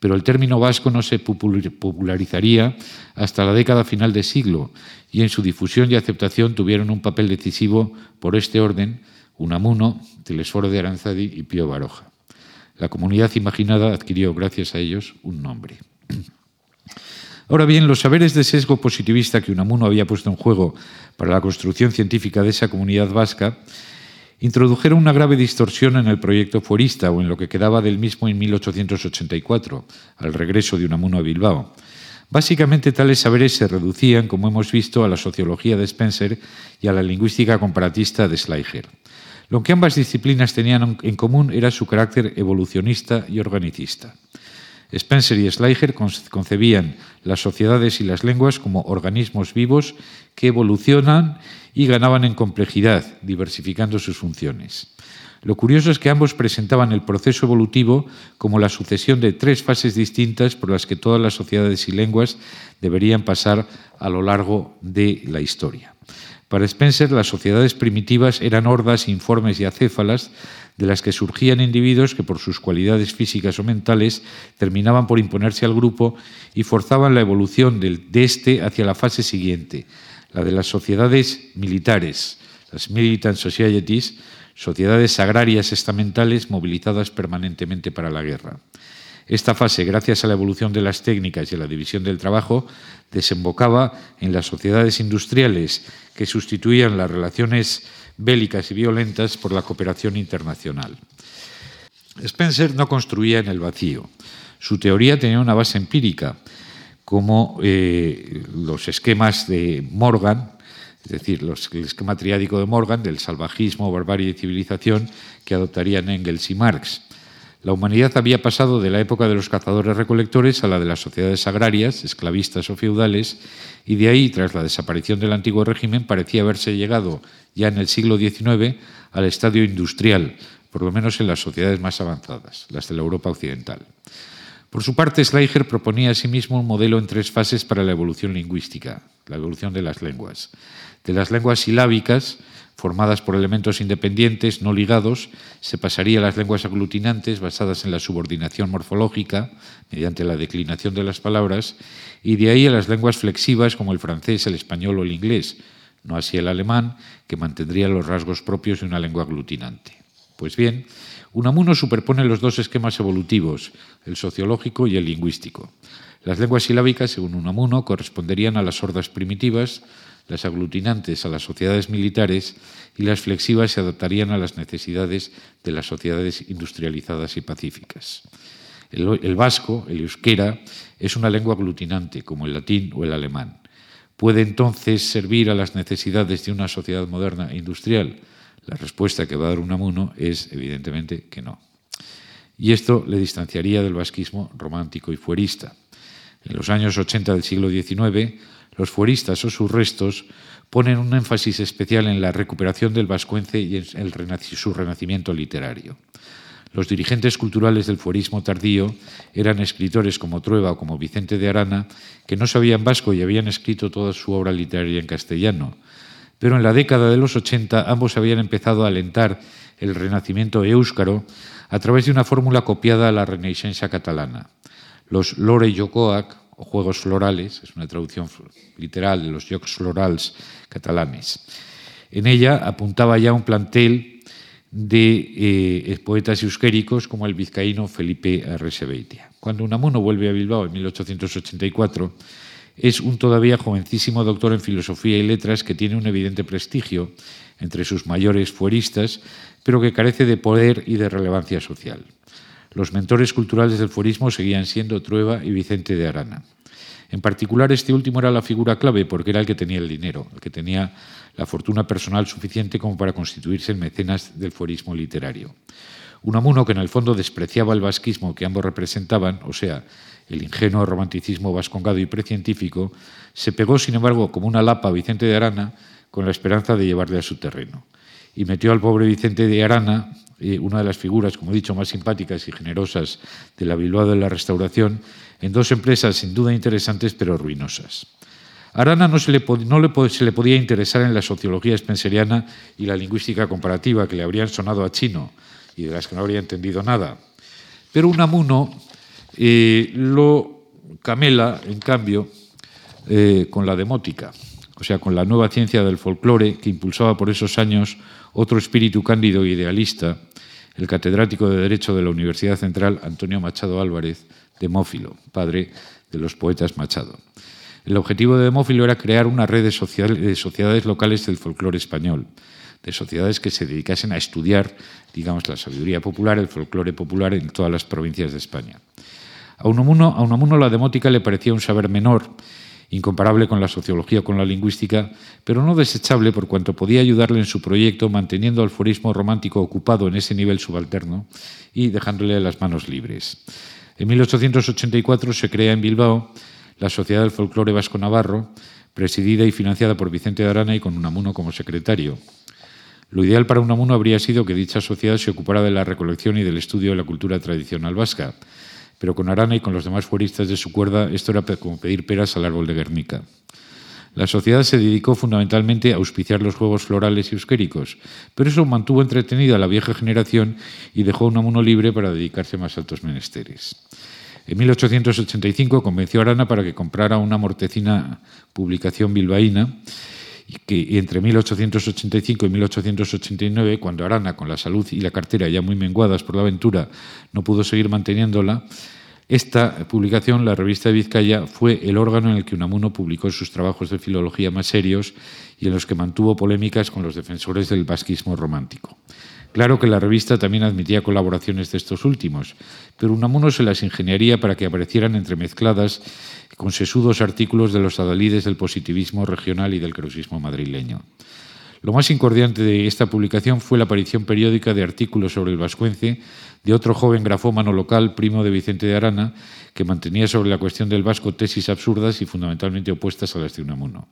Pero el término vasco no se popularizaría hasta la década final de siglo y en su difusión y aceptación tuvieron un papel decisivo por este orden Unamuno, Telesforo de Aranzadi y Pío Baroja. La comunidad imaginada adquirió, gracias a ellos, un nombre. Ahora bien, los saberes de sesgo positivista que Unamuno había puesto en juego para la construcción científica de esa comunidad vasca introdujeron una grave distorsión en el proyecto fuerista o en lo que quedaba del mismo en 1884, al regreso de Unamuno a Bilbao. Básicamente tales saberes se reducían, como hemos visto, a la sociología de Spencer y a la lingüística comparatista de Schleicher. Lo que ambas disciplinas tenían en común era su carácter evolucionista y organicista. Spencer y Schleicher concebían las sociedades y las lenguas como organismos vivos que evolucionan y ganaban en complejidad, diversificando sus funciones. Lo curioso es que ambos presentaban el proceso evolutivo como la sucesión de tres fases distintas por las que todas las sociedades y lenguas deberían pasar a lo largo de la historia. Para Spencer, las sociedades primitivas eran hordas informes y acéfalas de las que surgían individuos que por sus cualidades físicas o mentales terminaban por imponerse al grupo y forzaban la evolución de este hacia la fase siguiente, la de las sociedades militares, las militant societies, sociedades agrarias estamentales movilizadas permanentemente para la guerra. Esta fase, gracias a la evolución de las técnicas y a la división del trabajo, desembocaba en las sociedades industriales que sustituían las relaciones bélicas y violentas por la cooperación internacional. Spencer no construía en el vacío. Su teoría tenía una base empírica, como eh, los esquemas de Morgan, es decir, el esquema triádico de Morgan del salvajismo, barbarie y civilización que adoptarían Engels y Marx. La humanidad había pasado de la época de los cazadores-recolectores a la de las sociedades agrarias, esclavistas o feudales, y de ahí, tras la desaparición del antiguo régimen, parecía haberse llegado ya en el siglo XIX al estadio industrial, por lo menos en las sociedades más avanzadas, las de la Europa occidental. Por su parte, Schleicher proponía asimismo un modelo en tres fases para la evolución lingüística, la evolución de las lenguas. De las lenguas silábicas, formadas por elementos independientes, no ligados, se pasaría a las lenguas aglutinantes basadas en la subordinación morfológica, mediante la declinación de las palabras, y de ahí a las lenguas flexivas como el francés, el español o el inglés, no así el alemán, que mantendría los rasgos propios de una lengua aglutinante. Pues bien, Unamuno superpone los dos esquemas evolutivos, el sociológico y el lingüístico. Las lenguas silábicas, según Unamuno, corresponderían a las sordas primitivas, las aglutinantes a las sociedades militares y las flexivas se adaptarían a las necesidades de las sociedades industrializadas y pacíficas. El, vasco, el euskera, es una lengua aglutinante, como el latín o el alemán. ¿Puede entonces servir a las necesidades de una sociedad moderna e industrial? La respuesta que va a dar Unamuno es, evidentemente, que no. Y esto le distanciaría del vasquismo romántico y fuerista. En los años 80 del siglo XIX, los fueristas o sus restos ponen un énfasis especial en la recuperación del vascuence y en su renacimiento literario. Los dirigentes culturales del fuerismo tardío eran escritores como Trueba o como Vicente de Arana, que no sabían vasco y habían escrito toda su obra literaria en castellano. Pero en la década de los 80 ambos habían empezado a alentar el renacimiento éuscaro a través de una fórmula copiada a la Renaissance catalana. Los Lore Jocoac, o Juegos Florales, es una traducción literal de los Jocs Florals catalanes. En ella apuntaba ya un plantel de eh, poetas euskéricos como el vizcaíno Felipe Arresebeitia. Cuando Unamuno vuelve a Bilbao en 1884, es un todavía jovencísimo doctor en filosofía y letras que tiene un evidente prestigio entre sus mayores fueristas, pero que carece de poder y de relevancia social. Los mentores culturales del fuerismo seguían siendo Trueba y Vicente de Arana. En particular, este último era la figura clave porque era el que tenía el dinero, el que tenía la fortuna personal suficiente como para constituirse en mecenas del fuerismo literario. Unamuno, que en el fondo despreciaba el vasquismo que ambos representaban, o sea, el ingenuo romanticismo vascongado y precientífico, se pegó, sin embargo, como una lapa a Vicente de Arana con la esperanza de llevarle a su terreno. Y metió al pobre Vicente de Arana eh, una de las figuras, como he dicho, más simpáticas y generosas de la Bilbao de la Restauración, en dos empresas sin duda interesantes pero ruinosas. Arana no, se le, podía interesar en la sociología spenceriana y la lingüística comparativa, que le habrían sonado a chino y de las que no habría entendido nada. Pero Unamuno eh, lo camela, en cambio, eh, con la demótica, o sea, con la nueva ciencia del folclore que impulsaba por esos años otro espíritu cándido e idealista, el catedrático de Derecho de la Universidad Central, Antonio Machado Álvarez, Demófilo, padre de los poetas Machado. El objetivo de Demófilo era crear una red de, sociedades locales del folclore español, de sociedades que se dedicasen a estudiar, digamos, la sabiduría popular, el folclore popular en todas las provincias de España. A Unamuno, a Unamuno la demótica le parecía un saber menor incomparable con la sociología o con la lingüística, pero no desechable por cuanto podía ayudarle en su proyecto manteniendo al forismo romántico ocupado en ese nivel subalterno y dejándole las manos libres. En 1884 se crea en Bilbao la Sociedad del Folclore Vasco Navarro, presidida y financiada por Vicente de Arana y con Unamuno como secretario. Lo ideal para Unamuno habría sido que dicha sociedad se ocupara de la recolección y del estudio de la cultura tradicional vasca, pero con Arana y con los demás fueristas de su cuerda esto era como pedir peras al árbol de Guernica. La sociedad se dedicó fundamentalmente a auspiciar los juegos florales y euskéricos, pero eso mantuvo entretenida a la vieja generación y dejó un amuno libre para dedicarse a más altos menesteres. En 1885 convenció a Arana para que comprara una mortecina publicación bilbaína que entre 1885 y 1889, cuando Arana, con la salud y la cartera ya muy menguadas por la aventura, no pudo seguir manteniéndola, esta publicación, la revista de Vizcaya, fue el órgano en el que Unamuno publicó sus trabajos de filología más serios y en los que mantuvo polémicas con los defensores del basquismo romántico. Claro que la revista también admitía colaboraciones de estos últimos, pero Unamuno se las ingeniaría para que aparecieran entremezcladas con sesudos artículos de los adalides del positivismo regional y del crucismo madrileño. Lo más incordiante de esta publicación fue la aparición periódica de artículos sobre el vascuence de otro joven grafómano local, primo de Vicente de Arana, que mantenía sobre la cuestión del vasco tesis absurdas y fundamentalmente opuestas a las de Unamuno.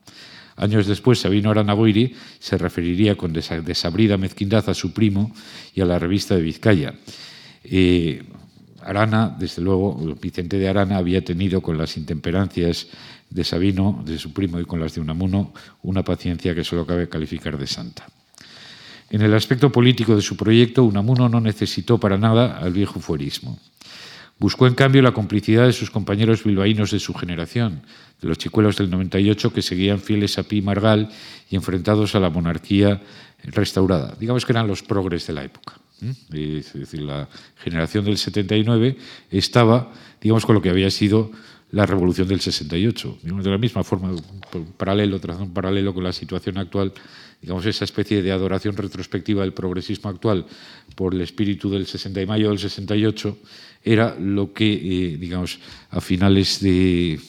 Años después, Sabino Aranagoiri se referiría con desabrida mezquindad a su primo y a la revista de Vizcaya. Eh, Arana, desde luego, Vicente de Arana había tenido con las intemperancias de Sabino, de su primo, y con las de Unamuno, una paciencia que solo cabe calificar de santa. En el aspecto político de su proyecto, Unamuno no necesitó para nada al viejo fuerismo. Buscó, en cambio, la complicidad de sus compañeros bilbaínos de su generación, de los chicuelos del 98 que seguían fieles a Pi Margal y enfrentados a la monarquía restaurada. Digamos que eran los progres de la época. Es decir, la generación del 79 estaba, digamos, con lo que había sido la revolución del 68. de la misma forma, paralelo, un paralelo con la situación actual, digamos, esa especie de adoración retrospectiva del progresismo actual por el espíritu del 60 de mayo del 68 era lo que, eh, digamos, a finales de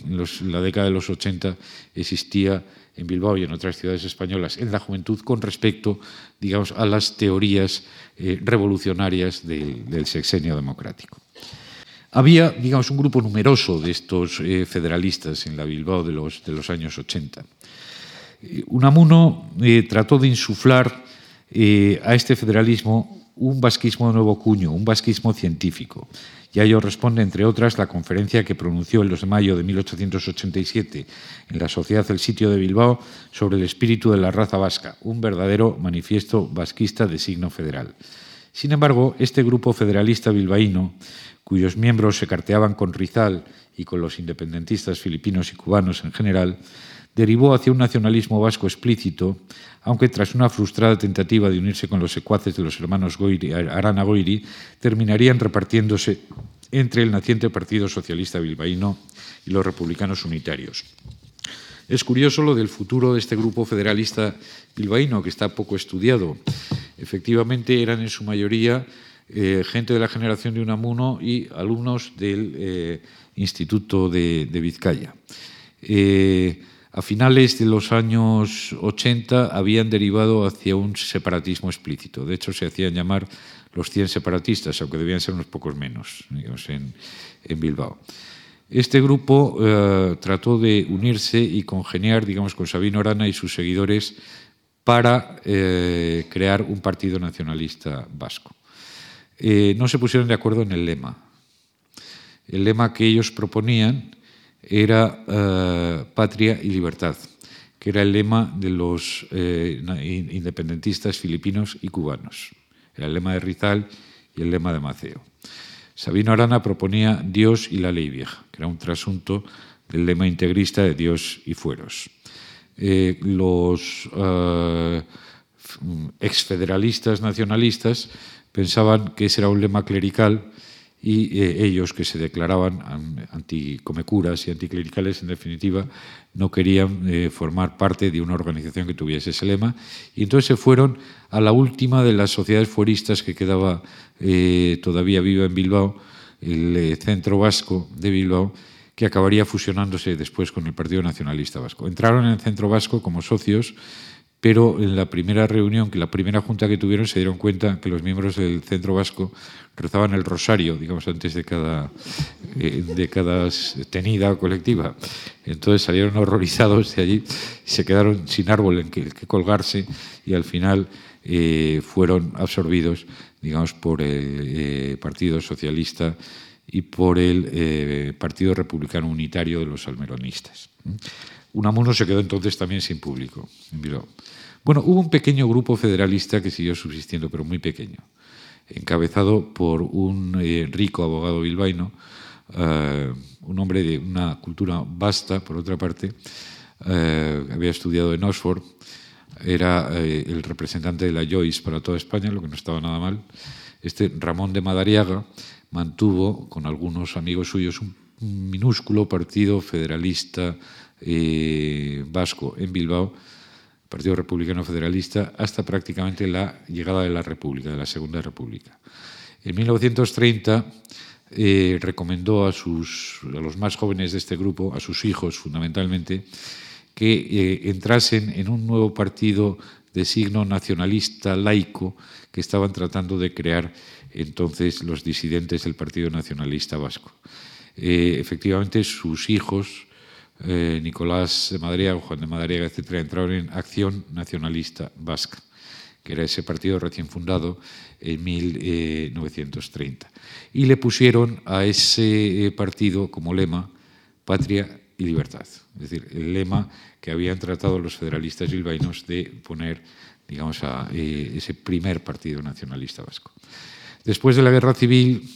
la década de los 80 existía en Bilbao y en otras ciudades españolas en la juventud con respecto, digamos, a las teorías eh, revolucionarias del, del, sexenio democrático. Había, digamos, un grupo numeroso de estos eh, federalistas en la Bilbao de los, de los años 80. Eh, Unamuno eh, trató de insuflar eh, a este federalismo un vasquismo de nuevo cuño, un vasquismo científico. Y a ello responde, entre otras, la conferencia que pronunció el 2 de mayo de 1887 en la Sociedad del Sitio de Bilbao sobre el espíritu de la raza vasca, un verdadero manifiesto vasquista de signo federal. Sin embargo, este grupo federalista bilbaíno, cuyos miembros se carteaban con Rizal y con los independentistas filipinos y cubanos en general, derivó hacia un nacionalismo vasco explícito, aunque tras una frustrada tentativa de unirse con los secuaces de los hermanos Goiri, Arana Goiri, terminarían repartiéndose entre el naciente Partido Socialista Bilbaíno y los republicanos unitarios. Es curioso lo del futuro de este grupo federalista bilbaíno, que está poco estudiado. Efectivamente, eran en su mayoría eh, gente de la generación de Unamuno y alumnos del eh, Instituto de, Vizcaya. Eh, a finales de los años 80 habían derivado hacia un separatismo explícito. De hecho, se hacían llamar los 100 separatistas, aunque debían ser unos pocos menos en, Bilbao. Este grupo eh, trató de unirse y congeniar, digamos, con Sabino Arana y sus seguidores para eh, crear un partido nacionalista vasco. Eh, no se pusieron de acuerdo en el lema. El lema que ellos proponían era eh, patria y libertad, que era el lema de los eh, independentistas filipinos y cubanos. Era el lema de Rizal y el lema de Maceo. Sabino Arana proponía Dios y la ley vieja, que era un trasunto del lema integrista de Dios y fueros. Eh, los exfederalistas nacionalistas pensaban que ese era un lema clerical y eh, ellos que se declaraban anticomecuras y anticlericales, en definitiva, no querían eh, formar parte de una organización que tuviese ese lema. Y entonces se fueron a la última de las sociedades fueristas que quedaba eh, todavía viva en Bilbao, el Centro Vasco de Bilbao, que acabaría fusionándose después con el Partido Nacionalista Vasco. Entraron en el Centro Vasco como socios pero en la primera reunión, que la primera junta que tuvieron, se dieron cuenta que los miembros del Centro Vasco rezaban el rosario, digamos, antes de cada, eh, de cada tenida colectiva. Entonces salieron horrorizados de allí se quedaron sin árbol en que, que colgarse y al final eh, fueron absorbidos, digamos, por el eh, Partido Socialista y por el Partido Republicano Unitario de los almeronistas. Unamuno se quedó entonces también sin público en. Bueno, hubo un pequeño grupo federalista que siguió subsistiendo, pero muy pequeño, encabezado por un eh, rico abogado bilbaíno, eh, un hombre de una cultura vasta, por otra parte, eh, había estudiado en Oxford, era el representante de la Joyce para toda España, lo que no estaba nada mal. Este Ramón de Madariaga mantuvo con algunos amigos suyos un minúsculo partido federalista vasco en Bilbao, Partido Republicano Federalista, hasta prácticamente la llegada de la República, de la Segunda República. En 1930 eh, recomendó a, sus, a los más jóvenes de este grupo, a sus hijos fundamentalmente, que eh, entrasen en un nuevo partido de signo nacionalista laico que estaban tratando de crear entonces los disidentes del Partido Nacionalista Vasco. Eh, efectivamente, sus hijos, eh, Nicolás de Madariaga, Juan de Madariaga, etc., entraron en Acción Nacionalista Vasca, que era ese partido recién fundado en 1930. Y le pusieron a ese partido como lema Patria y libertad. Es decir, el lema que habían tratado los federalistas bilbaínos de poner, digamos, a eh, ese primer partido nacionalista vasco. Después de la guerra civil,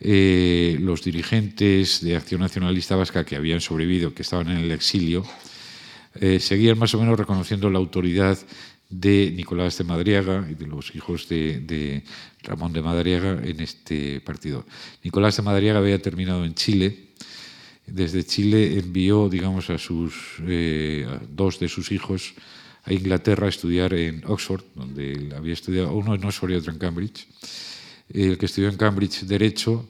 eh, los dirigentes de Acción Nacionalista Vasca que habían sobrevivido, que estaban en el exilio, eh, seguían más o menos reconociendo la autoridad de Nicolás de Madriaga y de los hijos de, de, Ramón de Madriaga en este partido. Nicolás de Madriaga había terminado en Chile desde Chile envió, digamos, a sus eh, dos de sus hijos a Inglaterra a estudiar en Oxford, donde había estudiado uno en Oxford y otro en Cambridge. El que estudió en Cambridge Derecho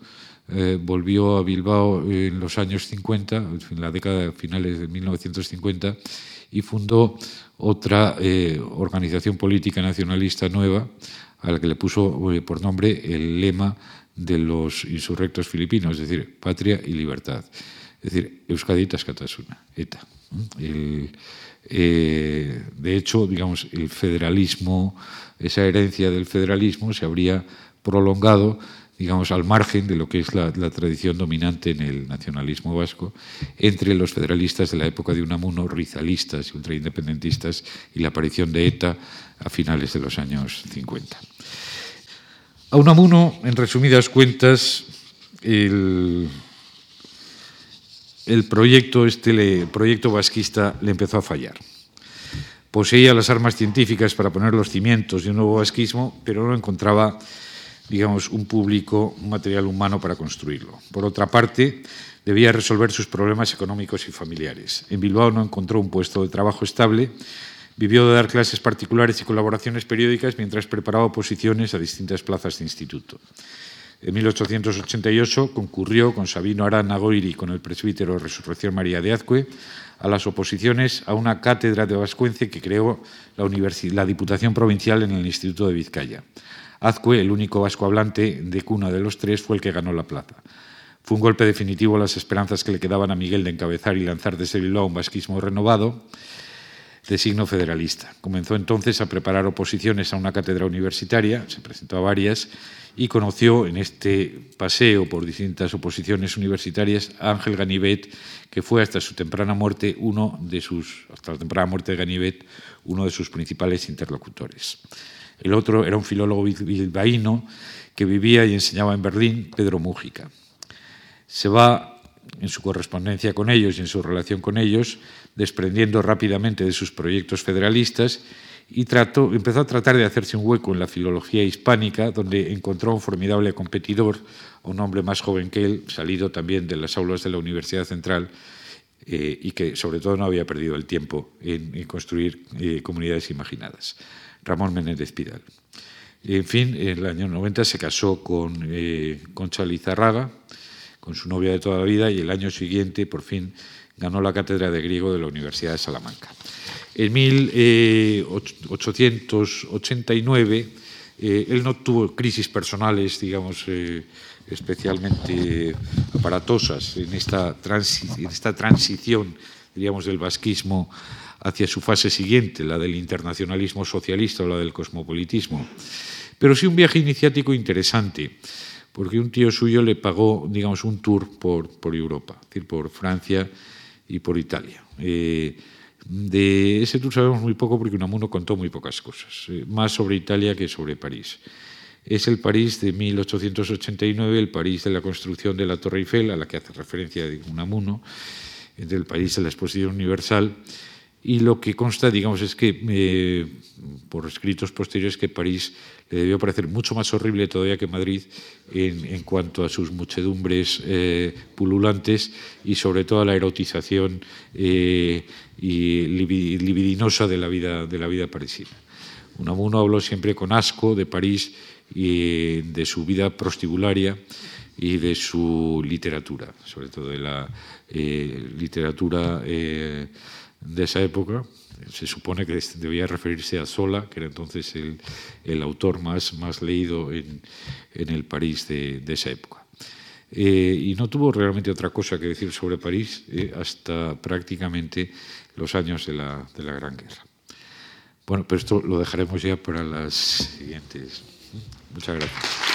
eh, volvió a Bilbao en los años 50, en la década finales de 1950, y fundó otra eh, organización política nacionalista nueva, a la que le puso por nombre el lema de los insurrectos filipinos, es decir, patria y libertad. Es decir, Euskadi Tascatasuna, ETA. Eh, de hecho, digamos, el federalismo, esa herencia del federalismo se habría prolongado, digamos, al margen de lo que es la, tradición dominante en el nacionalismo vasco, entre los federalistas de la época de Unamuno, rizalistas y ultraindependentistas, y la aparición de ETA a finales de los años 50. A Unamuno, en resumidas cuentas, el, el proyecto, este proyecto vasquista le empezó a fallar. Poseía las armas científicas para poner los cimientos de un nuevo vasquismo, pero no encontraba, digamos, un público, un material humano para construirlo. Por otra parte, debía resolver sus problemas económicos y familiares. En Bilbao no encontró un puesto de trabajo estable, vivió de dar clases particulares y colaboraciones periódicas mientras preparaba oposiciones a distintas plazas de instituto. En 1888 concurrió con Sabino Arana Goiri y con el presbítero Resurrección María de Azcue a las oposiciones a una cátedra de Vascuence que creó la, la Diputación Provincial en el Instituto de Vizcaya. Azcue, el único vasco hablante de cuna de los tres, fue el que ganó la plaza. Fue un golpe definitivo a las esperanzas que le quedaban a Miguel de encabezar y lanzar desde Bilbao un vasquismo renovado de signo federalista. Comenzó entonces a preparar oposiciones a una cátedra universitaria, se presentó a varias y conoció en este paseo por distintas oposiciones universitarias a Ángel Ganivet, que fue hasta su temprana muerte uno de sus hasta la temprana muerte de Ganivet uno de sus principales interlocutores. El otro era un filólogo bilbaíno que vivía y enseñaba en Berlín, Pedro Mújica. Se va en su correspondencia con ellos y en su relación con ellos, desprendiendo rápidamente de sus proyectos federalistas y trató, empezó a tratar de hacerse un hueco en la filología hispánica, donde encontró un formidable competidor, un hombre más joven que él, salido también de las aulas de la Universidad Central eh, y que sobre todo no había perdido el tiempo en, construir eh, comunidades imaginadas, Ramón Menéndez Pidal. En fin, en el año 90 se casó con eh, Concha Lizarraga, con su novia de toda la vida, y el año siguiente, por fin, ganó la cátedra de griego de la Universidad de Salamanca. En 1889, eh, él no tuvo crisis personales, digamos, eh, especialmente aparatosas en esta, en esta transición, diríamos, del vasquismo hacia su fase siguiente, la del internacionalismo socialista o la del cosmopolitismo. Pero sí un viaje iniciático interesante porque un tío suyo le pagó, digamos, un tour por, por Europa, es decir, por Francia y por Italia. Eh, de ese tour sabemos muy poco porque Unamuno contó muy pocas cosas, eh, más sobre Italia que sobre París. Es el París de 1889, el París de la construcción de la Torre Eiffel, a la que hace referencia Unamuno, del París de la Exposición Universal, y lo que consta, digamos, es que eh, por escritos posteriores que París le debió parecer mucho más horrible todavía que Madrid en, cuanto a sus muchedumbres eh, pululantes y sobre todo a la erotización eh, y libidinosa de la vida, de la vida parisina. Unamuno habló siempre con asco de París y de su vida prostibularia y de su literatura, sobre todo de la literatura de esa época. Se supone que debía referirse a Sola, que era entonces el, autor más, más leído en, el París de, esa época. Eh, y no tuvo realmente otra cosa que decir sobre París eh, hasta prácticamente los años de la, de la Gran Guerra. Bueno, pero esto lo dejaremos ya para las siguientes. Muchas gracias.